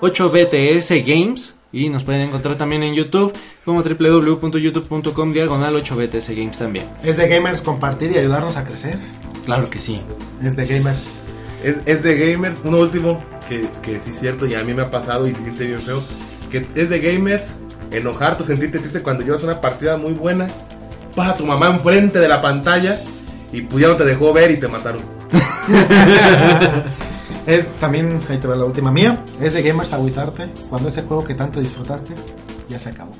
8bts games y nos pueden encontrar también en YouTube como www.youtube.com diagonal 8bts games también. Es de gamers compartir y ayudarnos a crecer. Claro que sí. Es de gamers. Es, es de gamers, uno último, que, que sí es cierto y a mí me ha pasado y siente bien feo, que es de gamers enojarte o sentirte triste cuando llevas una partida muy buena, pasa tu mamá enfrente de la pantalla y pues ya no te dejó ver y te mataron. Es también, ahí te va la última mía. Es de gamers agüitarte cuando ese juego que tanto disfrutaste ya se acabó.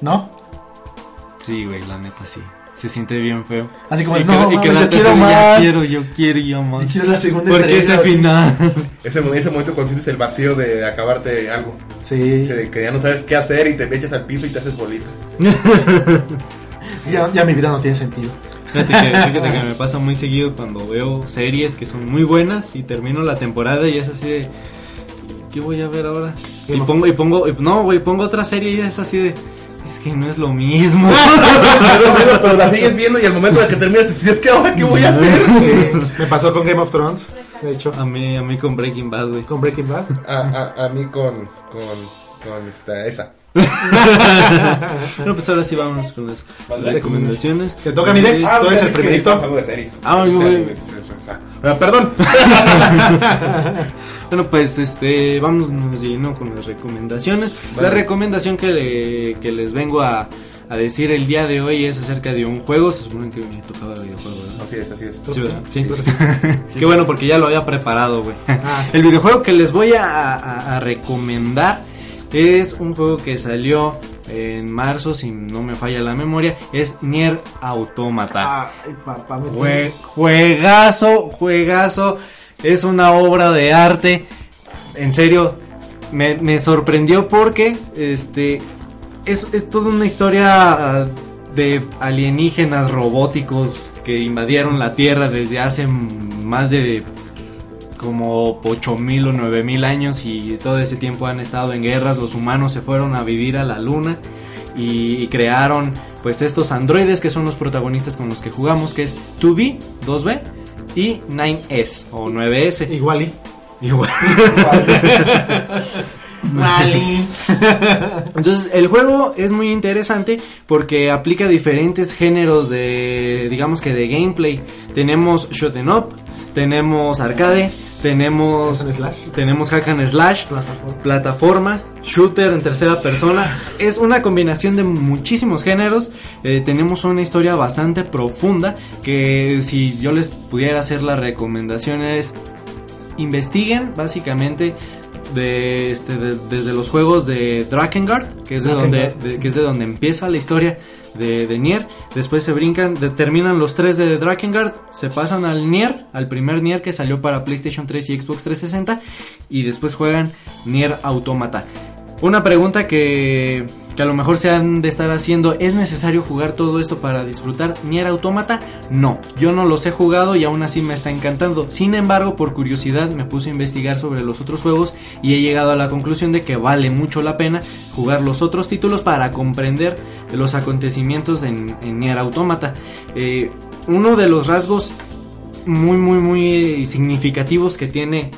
¿No? Sí, güey, la neta sí. Se siente bien feo. Así como, y no, que- y mames, quedarte yo quiero más. quiero, yo quiero, yo más. Y quiero la segunda Porque ese final. Ese, ese momento cuando sientes el vacío de acabarte algo, Sí. que, que ya no sabes qué hacer y te echas al piso y te haces bolita. Ya, ya mi vida no tiene sentido. Fíjate que, fíjate que me pasa muy seguido cuando veo series que son muy buenas y termino la temporada y es así de. ¿Qué voy a ver ahora? Y pongo, y pongo, y- no, güey, pongo otra serie y es así de. Es que no es lo mismo. pero, pero- pero la sigues viendo y al momento de que terminas te dices, ¿qué ahora qué voy a hacer? Sí. Me pasó con Game of Thrones. De hecho, a mí, a mí con Breaking Bad, güey. con Breaking Bad. A, a, a mí con, con, con esta, esa. Bueno, pues ahora sí vamos con las Vale. recomendaciones. Te toca mi Dex. Ah, Tú eres el primerito. algo de series. Ah. Ah, Perdón. Bueno, pues este, vamos lleno con las recomendaciones. La recomendación que, le- que les vengo a, a decir el día de hoy es acerca de un juego. Se supone que me tocaba el videojuego, ¿verdad? Así es, así es. Sí, ¿verdad? Sí. Qué bueno, porque ya lo había preparado, güey. El videojuego que les voy a, a- a recomendar es un juego que salió en marzo, si no me falla la memoria. Es Nier Automata. Ay, papá, me Jue- juegazo, juegazo. Es una obra de arte. En serio, me, me sorprendió porque este es, es toda una historia ah, de alienígenas robóticos que invadieron la Tierra desde hace más de como 8000 o 9000 años y todo ese tiempo han estado en guerras. Los humanos se fueron a vivir a la luna y, y crearon pues estos androides que son los protagonistas con los que jugamos, que es 2B, 2B y 9S o 9S. Igual y. Igual. Entonces, el juego es muy interesante porque aplica diferentes géneros de, digamos que de gameplay. Tenemos shoot 'em up, tenemos arcade, tenemos Hack and slash. tenemos hack and slash, Plataforma. plataforma, shooter en tercera persona. Es una combinación de muchísimos géneros. Eh, tenemos una historia bastante profunda que si yo les pudiera hacer la recomendación es investiguen básicamente de, este, de- desde los juegos de Drakengard, que es de donde de- que es de donde empieza la historia de, Nier. Después se brincan, de- terminan los tres de Drakengard, se pasan al Nier, al primer Nier que salió para PlayStation 3 y Xbox 360 y después juegan Nier Automata. Una pregunta que, que a lo mejor se han de estar haciendo, ¿es necesario jugar todo esto para disfrutar Nier Automata? No, yo no los he jugado y aún así me está encantando. Sin embargo, por curiosidad me puse a investigar sobre los otros juegos y he llegado a la conclusión de que vale mucho la pena jugar los otros títulos para comprender los acontecimientos en, Nier Automata. Eh, uno de los rasgos muy muy muy significativos que tiene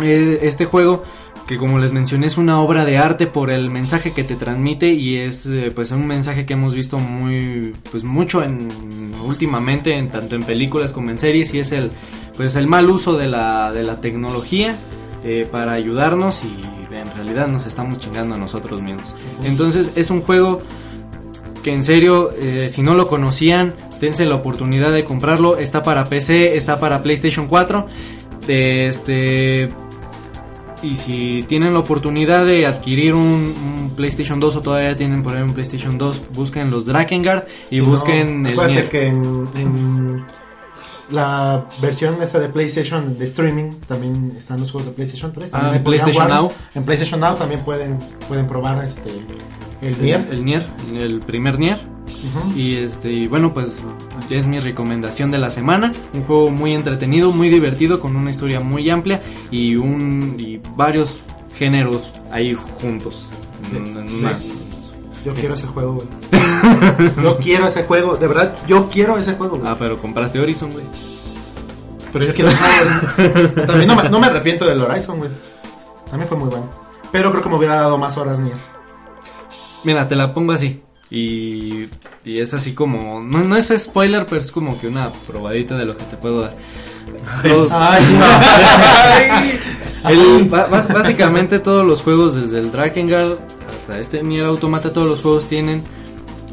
eh, este juego que como les mencioné es una obra de arte por el mensaje que te transmite y es eh, pues un mensaje que hemos visto muy pues mucho en últimamente en tanto en películas como en series y es el pues el mal uso de la de la tecnología eh, para ayudarnos y en realidad nos estamos chingando a nosotros mismos entonces es un juego que en serio, eh, si no lo conocían, dense la oportunidad de comprarlo. Está para PC, está para PlayStation 4. Este. Y si tienen la oportunidad de adquirir un, un PlayStation 2 o todavía tienen por ahí un PlayStation 2, busquen los Drakengard y Si no, busquen el acuérdate Nier. que en, en la versión esta de PlayStation de streaming también están los juegos de PlayStation 3. Ah, en PlayStation. Now. En PlayStation Now también pueden pueden probar este el Nier. El Nier, el primer Nier. Y este, y bueno, pues es mi recomendación de la semana. Un juego muy entretenido, muy divertido, con una historia muy amplia y un y varios géneros ahí juntos. Yo quiero ese juego, güey. yo quiero ese juego, de verdad, yo quiero ese juego, güey. Ah, pero compraste Horizon, güey. Pero yo quiero juego. También no me, no me arrepiento del Horizon, güey. También fue muy bueno. Pero creo que me hubiera dado más horas Nier. Mira, te la pongo así. Y, y es así como. No, no es spoiler, pero es como que una probadita de lo que te puedo dar. Todos- ba- bas- básicamente todos los juegos, desde el Drakengard hasta este Nier Automata, todos los juegos tienen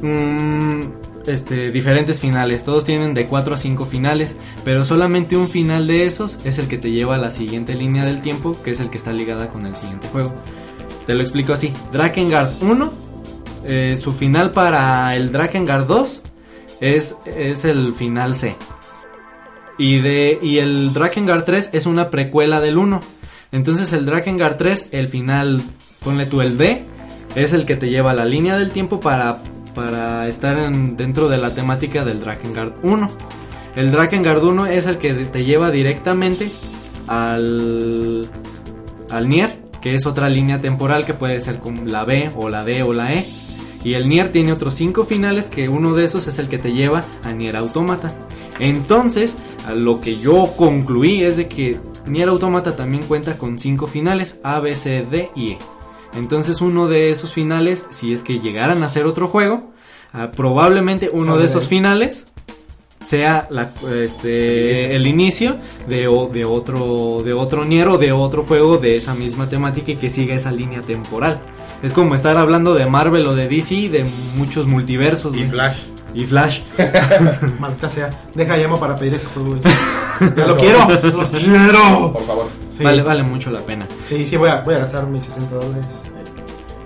mm, este, diferentes finales. Todos tienen de 4 a 5 finales, pero solamente un final de esos es el que te lleva a la siguiente línea del tiempo, que es el que está ligada con el siguiente juego. Te lo explico así. Drakengard 1, eh, su final para el Drakengard 2 es, es el final C. Y, de, y el Drakengard 3 es una precuela del 1. Entonces el Drakengard 3, el final, ponle tú el D, es el que te lleva a la línea del tiempo para, para estar en- dentro de la temática del Drakengard 1. El Drakengard 1 es el que te lleva directamente al, al Nier, que es otra línea temporal que puede ser como la B o la D o la E. Y el Nier tiene otros 5 finales que uno de esos es el que te lleva a Nier Automata. Entonces, a lo que yo concluí es de que Nier Automata también cuenta con 5 finales A, B, C, D y E. Entonces uno de esos finales, si es que llegaran a ser otro juego, ah, probablemente uno de esos finales sea la, este, el inicio de, de otro de otro Nier o de otro juego de esa misma temática y que siga esa línea temporal. Es como estar hablando de Marvel o de DC, de muchos multiversos. Y. Flash. Y Flash. Maldita sea. Deja llamo para pedir ese juego, lo quiero. Lo quiero. Por favor. Sí, Vale, vale mucho la pena. sí, sí, voy a, voy a gastar mis 60 dólares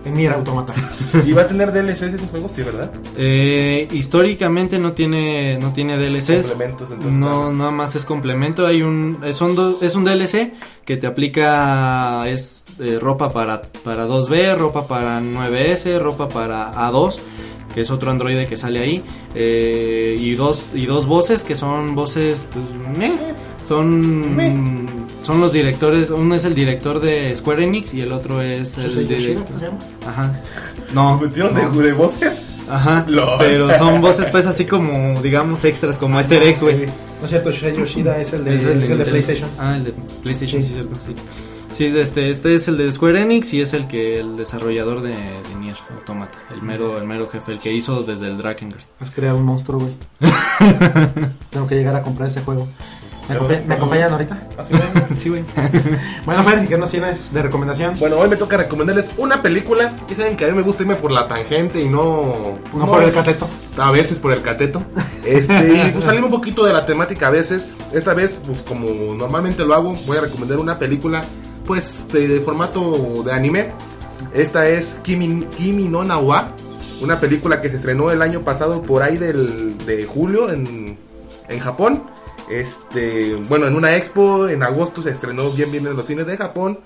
en Nier Automata. ¿Y va a tener DLCs ese juego? Sí, ¿verdad? Eh, históricamente no tiene no tiene DLCs. Complementos, entonces, No, nada más es complemento. Hay un es, son do- es un DLC que te aplica es eh, ropa para para 2B, ropa para 9S, ropa para A2, que es otro androide que sale ahí eh, y dos y dos voces que son voces pues, meh, son son los directores. Uno es el director de Square Enix y el otro es el director. Ajá. No. ¿Metieron no. de, de voces? Ajá, pero son voces pues así como, digamos, extras, como este Ex, güey. No es cierto, Shuhei Yoshida es el de, Es es el de Nintendo. PlayStation. Ah, el de PlayStation, sí, Sí. cierto, sí. Sí, este, este es el de Square Enix y es el que el desarrollador de, de Nier Automata, el mero, el mero jefe, el que hizo desde el Drakengard. Has creado un monstruo, güey. Tengo que llegar a comprar ese juego. ¿Me, acompa- ¿me acompañan ahorita? Así ven. sí, güey. Bueno, Fer, ¿qué nos tienes de recomendación? Bueno, hoy me toca recomendarles una película. Ya saben que a mí me gusta irme por la tangente y no. no por el cateto. A veces por el cateto. Este, y pues un poquito de la temática a veces. Esta vez, pues como normalmente lo hago, voy a recomendar una película, pues de, de formato de anime. Esta es Kimi, Kimi no Na wa, una película que se estrenó el año pasado por ahí del, de julio en, en Japón. Este, bueno, en una expo en agosto se estrenó bien bien en los cines de Japón.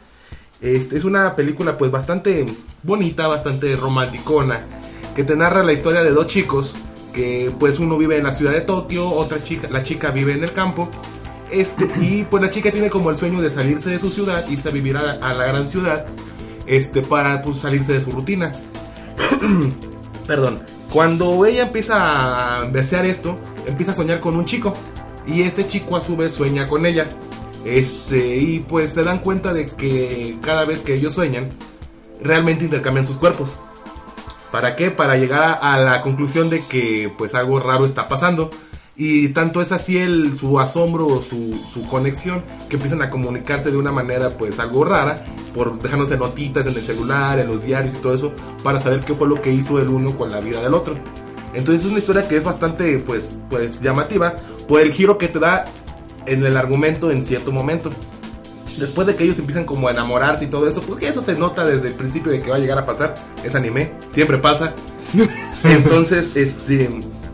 Este, es una película pues bastante bonita, bastante romanticona, que te narra la historia de dos chicos, que pues uno vive en la ciudad de Tokio, otra chica, la chica vive en el campo, este, y pues la chica tiene como el sueño de salirse de su ciudad, irse a vivir a, la gran ciudad, este, para pues salirse de su rutina. Perdón. Cuando ella empieza a desear esto, empieza a soñar con un chico. Y este chico a su vez sueña con ella. Este, y pues se dan cuenta de que cada vez que ellos sueñan, realmente intercambian sus cuerpos. ¿Para qué? Para llegar a, la conclusión de que pues algo raro está pasando. Y tanto es así el, su asombro o su, su conexión que empiezan a comunicarse de una manera pues algo rara, por dejándose notitas en el celular, en los diarios y todo eso, para saber qué fue lo que hizo el uno con la vida del otro. Entonces es una historia que es bastante pues, pues llamativa por el giro que te da en el argumento en cierto momento. Después de que ellos empiezan como a enamorarse y todo eso, pues que eso se nota desde el principio de que va a llegar a pasar. Es anime, siempre pasa. Entonces, este,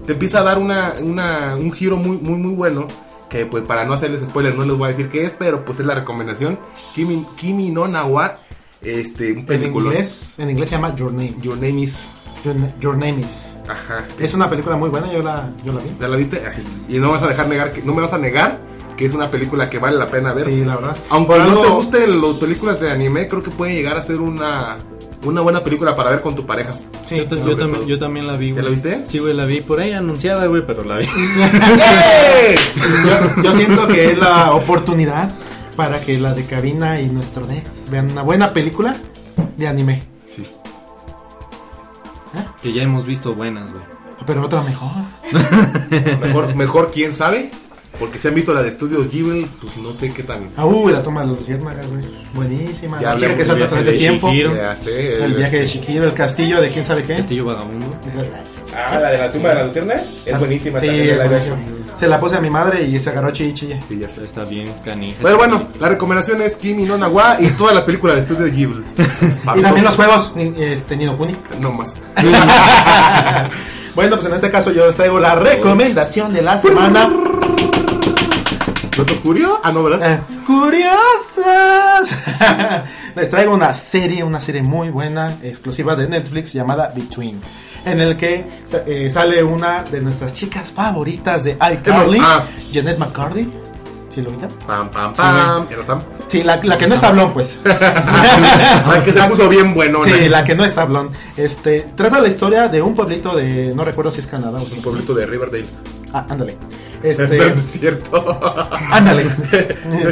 te empieza a dar una, una- un giro muy, muy, muy bueno. Que pues para no hacerles spoilers no les voy a decir qué es, pero pues es la recomendación. Kimi, Kimi no Nawa, este, un En película. inglés, en inglés se llama Your Name. Your Name is. Your, Your Name is. Ajá. Es una película muy buena, yo la, yo la vi. ¿Ya la viste? Y no vas a dejar negar que, no me vas a negar que es una película que vale la pena ver. Sí, la verdad. Aunque Por no algo- te gusten las películas de anime, creo que puede llegar a ser una, una buena película para ver con tu pareja. Sí, yo, yo también, yo también la vi. ¿Ya la viste? Sí, güey, la vi por ahí anunciada, güey, pero la vi. ¡Eh! yo, yo siento que es la oportunidad para que la de Cabina y nuestro Dex vean una buena película de anime. Que ya hemos visto buenas, güey. Pero otra mejor. Mejor, mejor quién sabe. Porque si han visto la de Estudios Ghibli, pues no sé qué tan. Ah, uy, la toma de los luciérnagas, güey. Buenísima. Ya la chica que salta a viaje través de del tiempo. Ya sé. El viaje de Shikiro, el castillo de quién sabe qué. Castillo Vagabundo. Ah, la de la tumba de la lucerna. Es buenísima Sí, también. la. Se la puse a mi madre y se agarró chichi. Sí, ya sé. Está bien, canija. Pero bueno, la recomendación es Kimi no Nawa y todas las películas de Estudios Ghibli. Y también los juegos, ni- este, Nino Kuni. No más. bueno, pues en este caso yo les traigo la recomendación de la semana. ¿No te oscurió? Ah, no, ¿verdad? Eh, Curiosas. Les traigo una serie, una serie muy buena, exclusiva de Netflix llamada Between. En el que eh, sale una de nuestras chicas favoritas de iCarly, Ah. Janet McCarthy. ¿Sí lo viste? Pam, pam, pam. ¿Era Sam? Sí, la, la que no es tablón, pues. La que se puso bien bueno. Sí, la que no es tablón. Este, trata la historia de un pueblito de, no recuerdo si es Canadá o Un pueblito de Riverdale. Ah, ándale. Este, es cierto. ándale.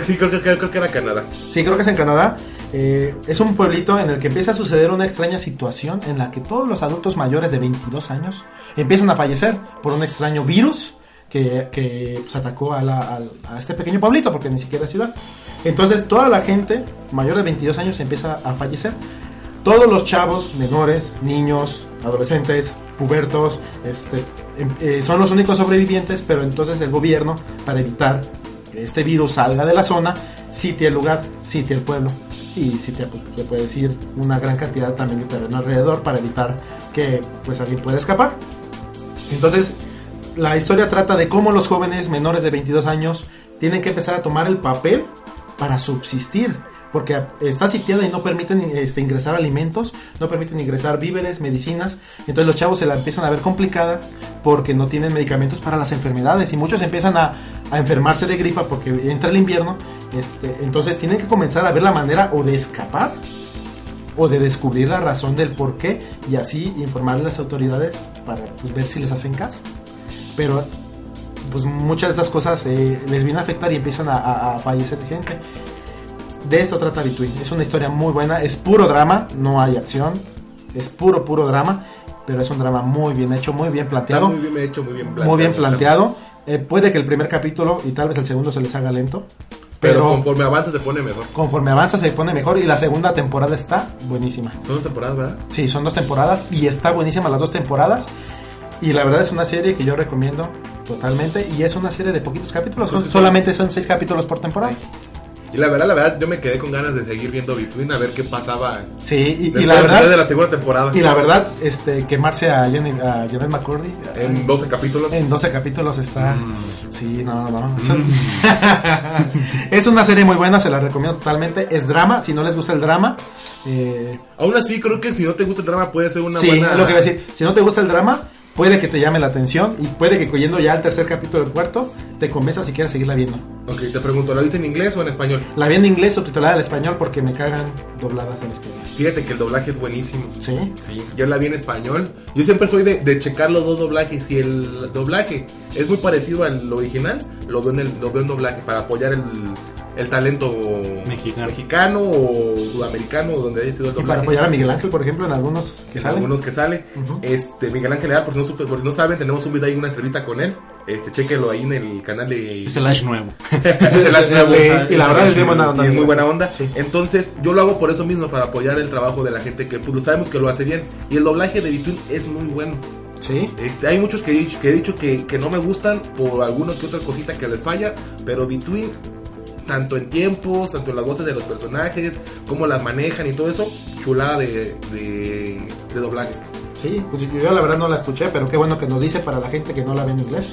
sí, creo, que- creo que era Canadá. Sí, creo que es en Canadá. Eh, es un pueblito en el que empieza a suceder una extraña situación en la que todos los adultos mayores de 22 años empiezan a fallecer por un extraño virus que, que, pues, atacó a, la- al- a este pequeño pueblito, porque ni siquiera es ciudad. Entonces toda la gente mayor de 22 años empieza a fallecer. Todos los chavos menores, niños, adolescentes, pubertos, este, em- eh, son los únicos sobrevivientes, pero entonces el gobierno, para evitar que este virus salga de la zona, sitia el lugar, sitia el pueblo. Y sitia, pues, se puede decir, una gran cantidad también de terreno alrededor para evitar que pues alguien pueda escapar. Entonces, la historia trata de cómo los jóvenes menores de 22 años tienen que empezar a tomar el papel para subsistir. Porque está sitiada y no permiten este, ingresar alimentos, no permiten ingresar víveres, medicinas. Entonces los chavos se la empiezan a ver complicada porque no tienen medicamentos para las enfermedades. Y muchos empiezan a, enfermarse de gripa porque entra el invierno. Este, entonces tienen que comenzar a ver la manera o de escapar o de descubrir la razón del por qué y así informarle a las autoridades para ver si les hacen caso. Pero pues muchas de estas cosas eh, les vienen a afectar y empiezan a, a- a fallecer gente. De esto trata Between. Es una historia muy buena, es puro drama, no hay acción, es puro, puro drama, pero es un drama muy bien hecho, muy bien Está planteado, muy bien hecho, muy bien planteado. muy bien planteado. Eh, puede que el primer capítulo y tal vez el segundo se les haga lento, Pero, pero, conforme avanza se pone mejor. conforme avanza se pone mejor y la segunda temporada está buenísima. Son dos temporadas, ¿verdad? Sí, son dos temporadas y está buenísima las dos temporadas. Y la verdad es una serie que yo recomiendo totalmente. Y es una serie de poquitos capítulos. son- Sí, sí. solamente son seis capítulos por temporada. Y la verdad, la verdad, yo me quedé con ganas de seguir viendo Between a ver qué pasaba. Sí, y, y la de verdad, la segunda temporada. y la verdad, este, quemarse a Jenny, a Janet McCurdy En 12 capítulos. en 12 capítulos está. Sí, no, no. es una serie muy buena, se la recomiendo totalmente. Es drama, si no les gusta el drama. Eh, Aún así, creo que si no te gusta el drama puede ser una sí, buena... es lo que iba a decir. Si no te gusta el drama, puede que te llame la atención y puede que cogiendo ya el tercer capítulo del cuarto, te convenza si quieres seguirla viendo. Ok, te pregunto, ¿la viste en inglés o en español? La vi en inglés subtitulada al español porque me cagan dobladas al español. Fíjate que el doblaje es buenísimo. ¿Sí? Sí, yo la vi en español. Yo siempre soy de, de checar los dos doblajes. Si el doblaje es muy parecido al original, lo veo en, el, lo veo en doblaje para apoyar el, el talento Mexicano. mexicano o sudamericano o donde haya sido el Y para doblaje. apoyar a Miguel Ángel, por ejemplo, en algunos que en salen. algunos que sale. Este, Miguel Ángel por si, no, por si no saben, tenemos un video ahí, una entrevista con él. Este, chéquenlo ahí en el canal de... Es el Ash nuevo. Y la verdad es bien buena onda. Y es muy buena onda. Sí. Entonces, yo lo hago por eso mismo, para apoyar el trabajo de la gente que pues, sabemos que lo hace bien. Y el doblaje de Between es muy bueno. Sí. Este, hay muchos que he dicho que, he dicho que, que no me gustan por alguna que otra cosita que les falla, pero Between, tanto en tiempos, tanto en las voces de los personajes, cómo las manejan y todo eso, chulada de, de, de doblaje. Sí, pues yo la verdad no la escuché, pero qué bueno que nos dice para la gente que no la ve en inglés.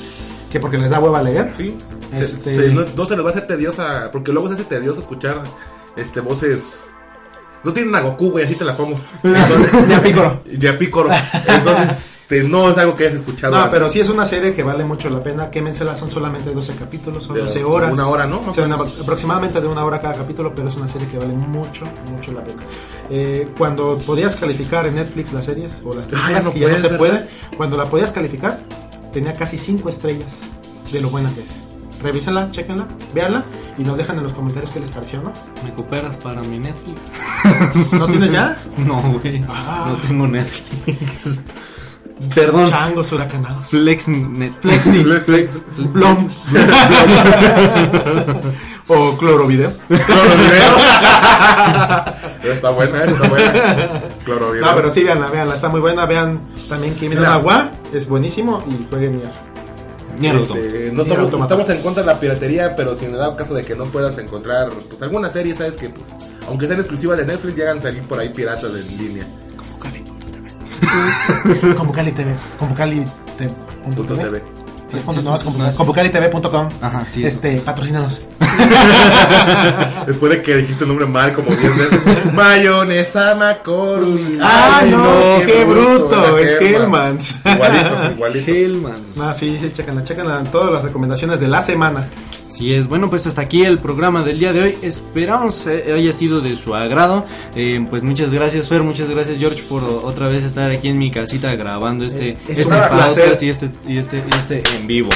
Que porque les da hueva leer. Sí, Este- Este, no, no se les va a hacer tediosa, porque luego se hace tedioso escuchar este voces. No tienen a Goku, güey, así te la pongo. Entonces, Ni a Pícoro. Ni a Pícoro. Entonces, este, no es algo que hayas escuchado. No, antes. pero sí es una serie que vale mucho la pena. Quémensela, son solamente 12 capítulos, son De 12 horas. una hora, ¿no? O sea, una- aproximadamente de una hora cada capítulo, pero es una serie que vale mucho, mucho la pena. Eh, cuando podías calificar en Netflix las series o las películas, Ah, ya no que ya no se ¿verdad? puede, cuando la podías calificar, tenía casi 5 estrellas de lo buena que es. Revísenla, chequenla, véanla y nos dejan en los comentarios qué les pareció, ¿no? ¿Me cooperas para mi Netflix? ¿No tienes ya? No, güey. Ah. No tengo Netflix. Perdón. Changos huracanados. Flex Netflix. Flex, flex. Blom. o clorovideo. Clorovideo. está buena, está buena. Clorovideo. No, pero sí, veanla, veanla, está muy buena. Vean también Kimi no Mira. Agua, es buenísimo. Y jueguen Nier. Nier Este, no Nier estamos, en contra de la piratería, pero si en dado caso de que no puedas encontrar pues alguna serie, sabes que pues aunque sean exclusivas de Netflix, llegan a salir por ahí piratas en línea. Convocali TV. Convocali TV. Punto TV. Sí, es ConvocaliTV.com. Ajá, sí. Este, patrocínanos. Después de que dijiste el nombre mal como 10 veces. Mayonesa McCormick. ¡Ay, no! ¡Qué era bruto! Es Hellman. Hellman's. Igualito, igualito. Hellman. No, sí, sí, chequenla, chequenla. Todas las recomendaciones de la semana. Así es, bueno, pues hasta aquí el programa del día de hoy. Esperamos eh, haya sido de su agrado. Eh, pues muchas gracias, Fer, muchas gracias, George, por otra vez estar aquí en mi casita grabando este, Es- es este podcast y este, y este, y este en vivo.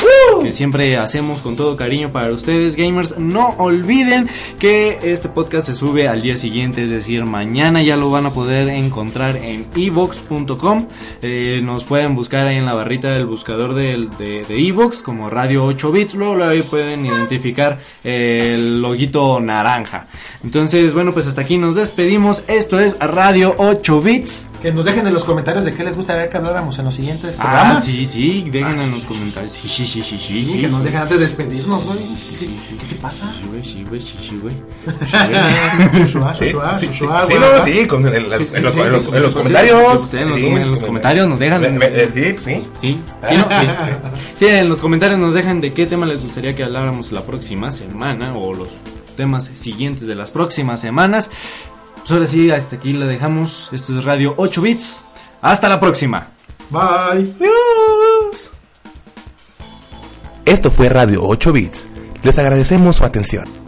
Que siempre hacemos con todo cariño para ustedes, gamers. No olviden que este podcast se sube al día siguiente, es decir, mañana ya lo van a poder encontrar en evox.com. Eh, nos pueden buscar ahí en la barrita del buscador del- de, de Evox como Radio 8 Bits. Luego ahí pueden identificar el loguito naranja. Entonces, bueno, pues hasta aquí nos despedimos. Esto es Radio 8 Bits. Que nos dejen en los comentarios de qué les gustaría que habláramos en los siguientes Ah, programas. sí, sí, dejen en los comentarios. Sí, sí, sí, sí, sí. Sí, sí. que nos dejen antes de despedirnos, güey. Sí, sí, sí. ¿Qué te pasa? Sí, güey, sí, güey, sí, sí, güey. Sí, no, sí, con- en, en los, sí, en los- sí, en los sí, comentarios. sí, en los en los comentarios nos dejan- eh, Sí, sí. Sí, sí, ¿no? sí. Sí, en los comentarios nos dejan de qué tema les gustaría que habláramos la próxima semana o los temas siguientes de las próximas semanas. Pues ahora sí, hasta aquí la dejamos. Esto es Radio 8 Bits. Hasta la próxima. Bye. Esto fue Radio 8 Bits. Les agradecemos su atención.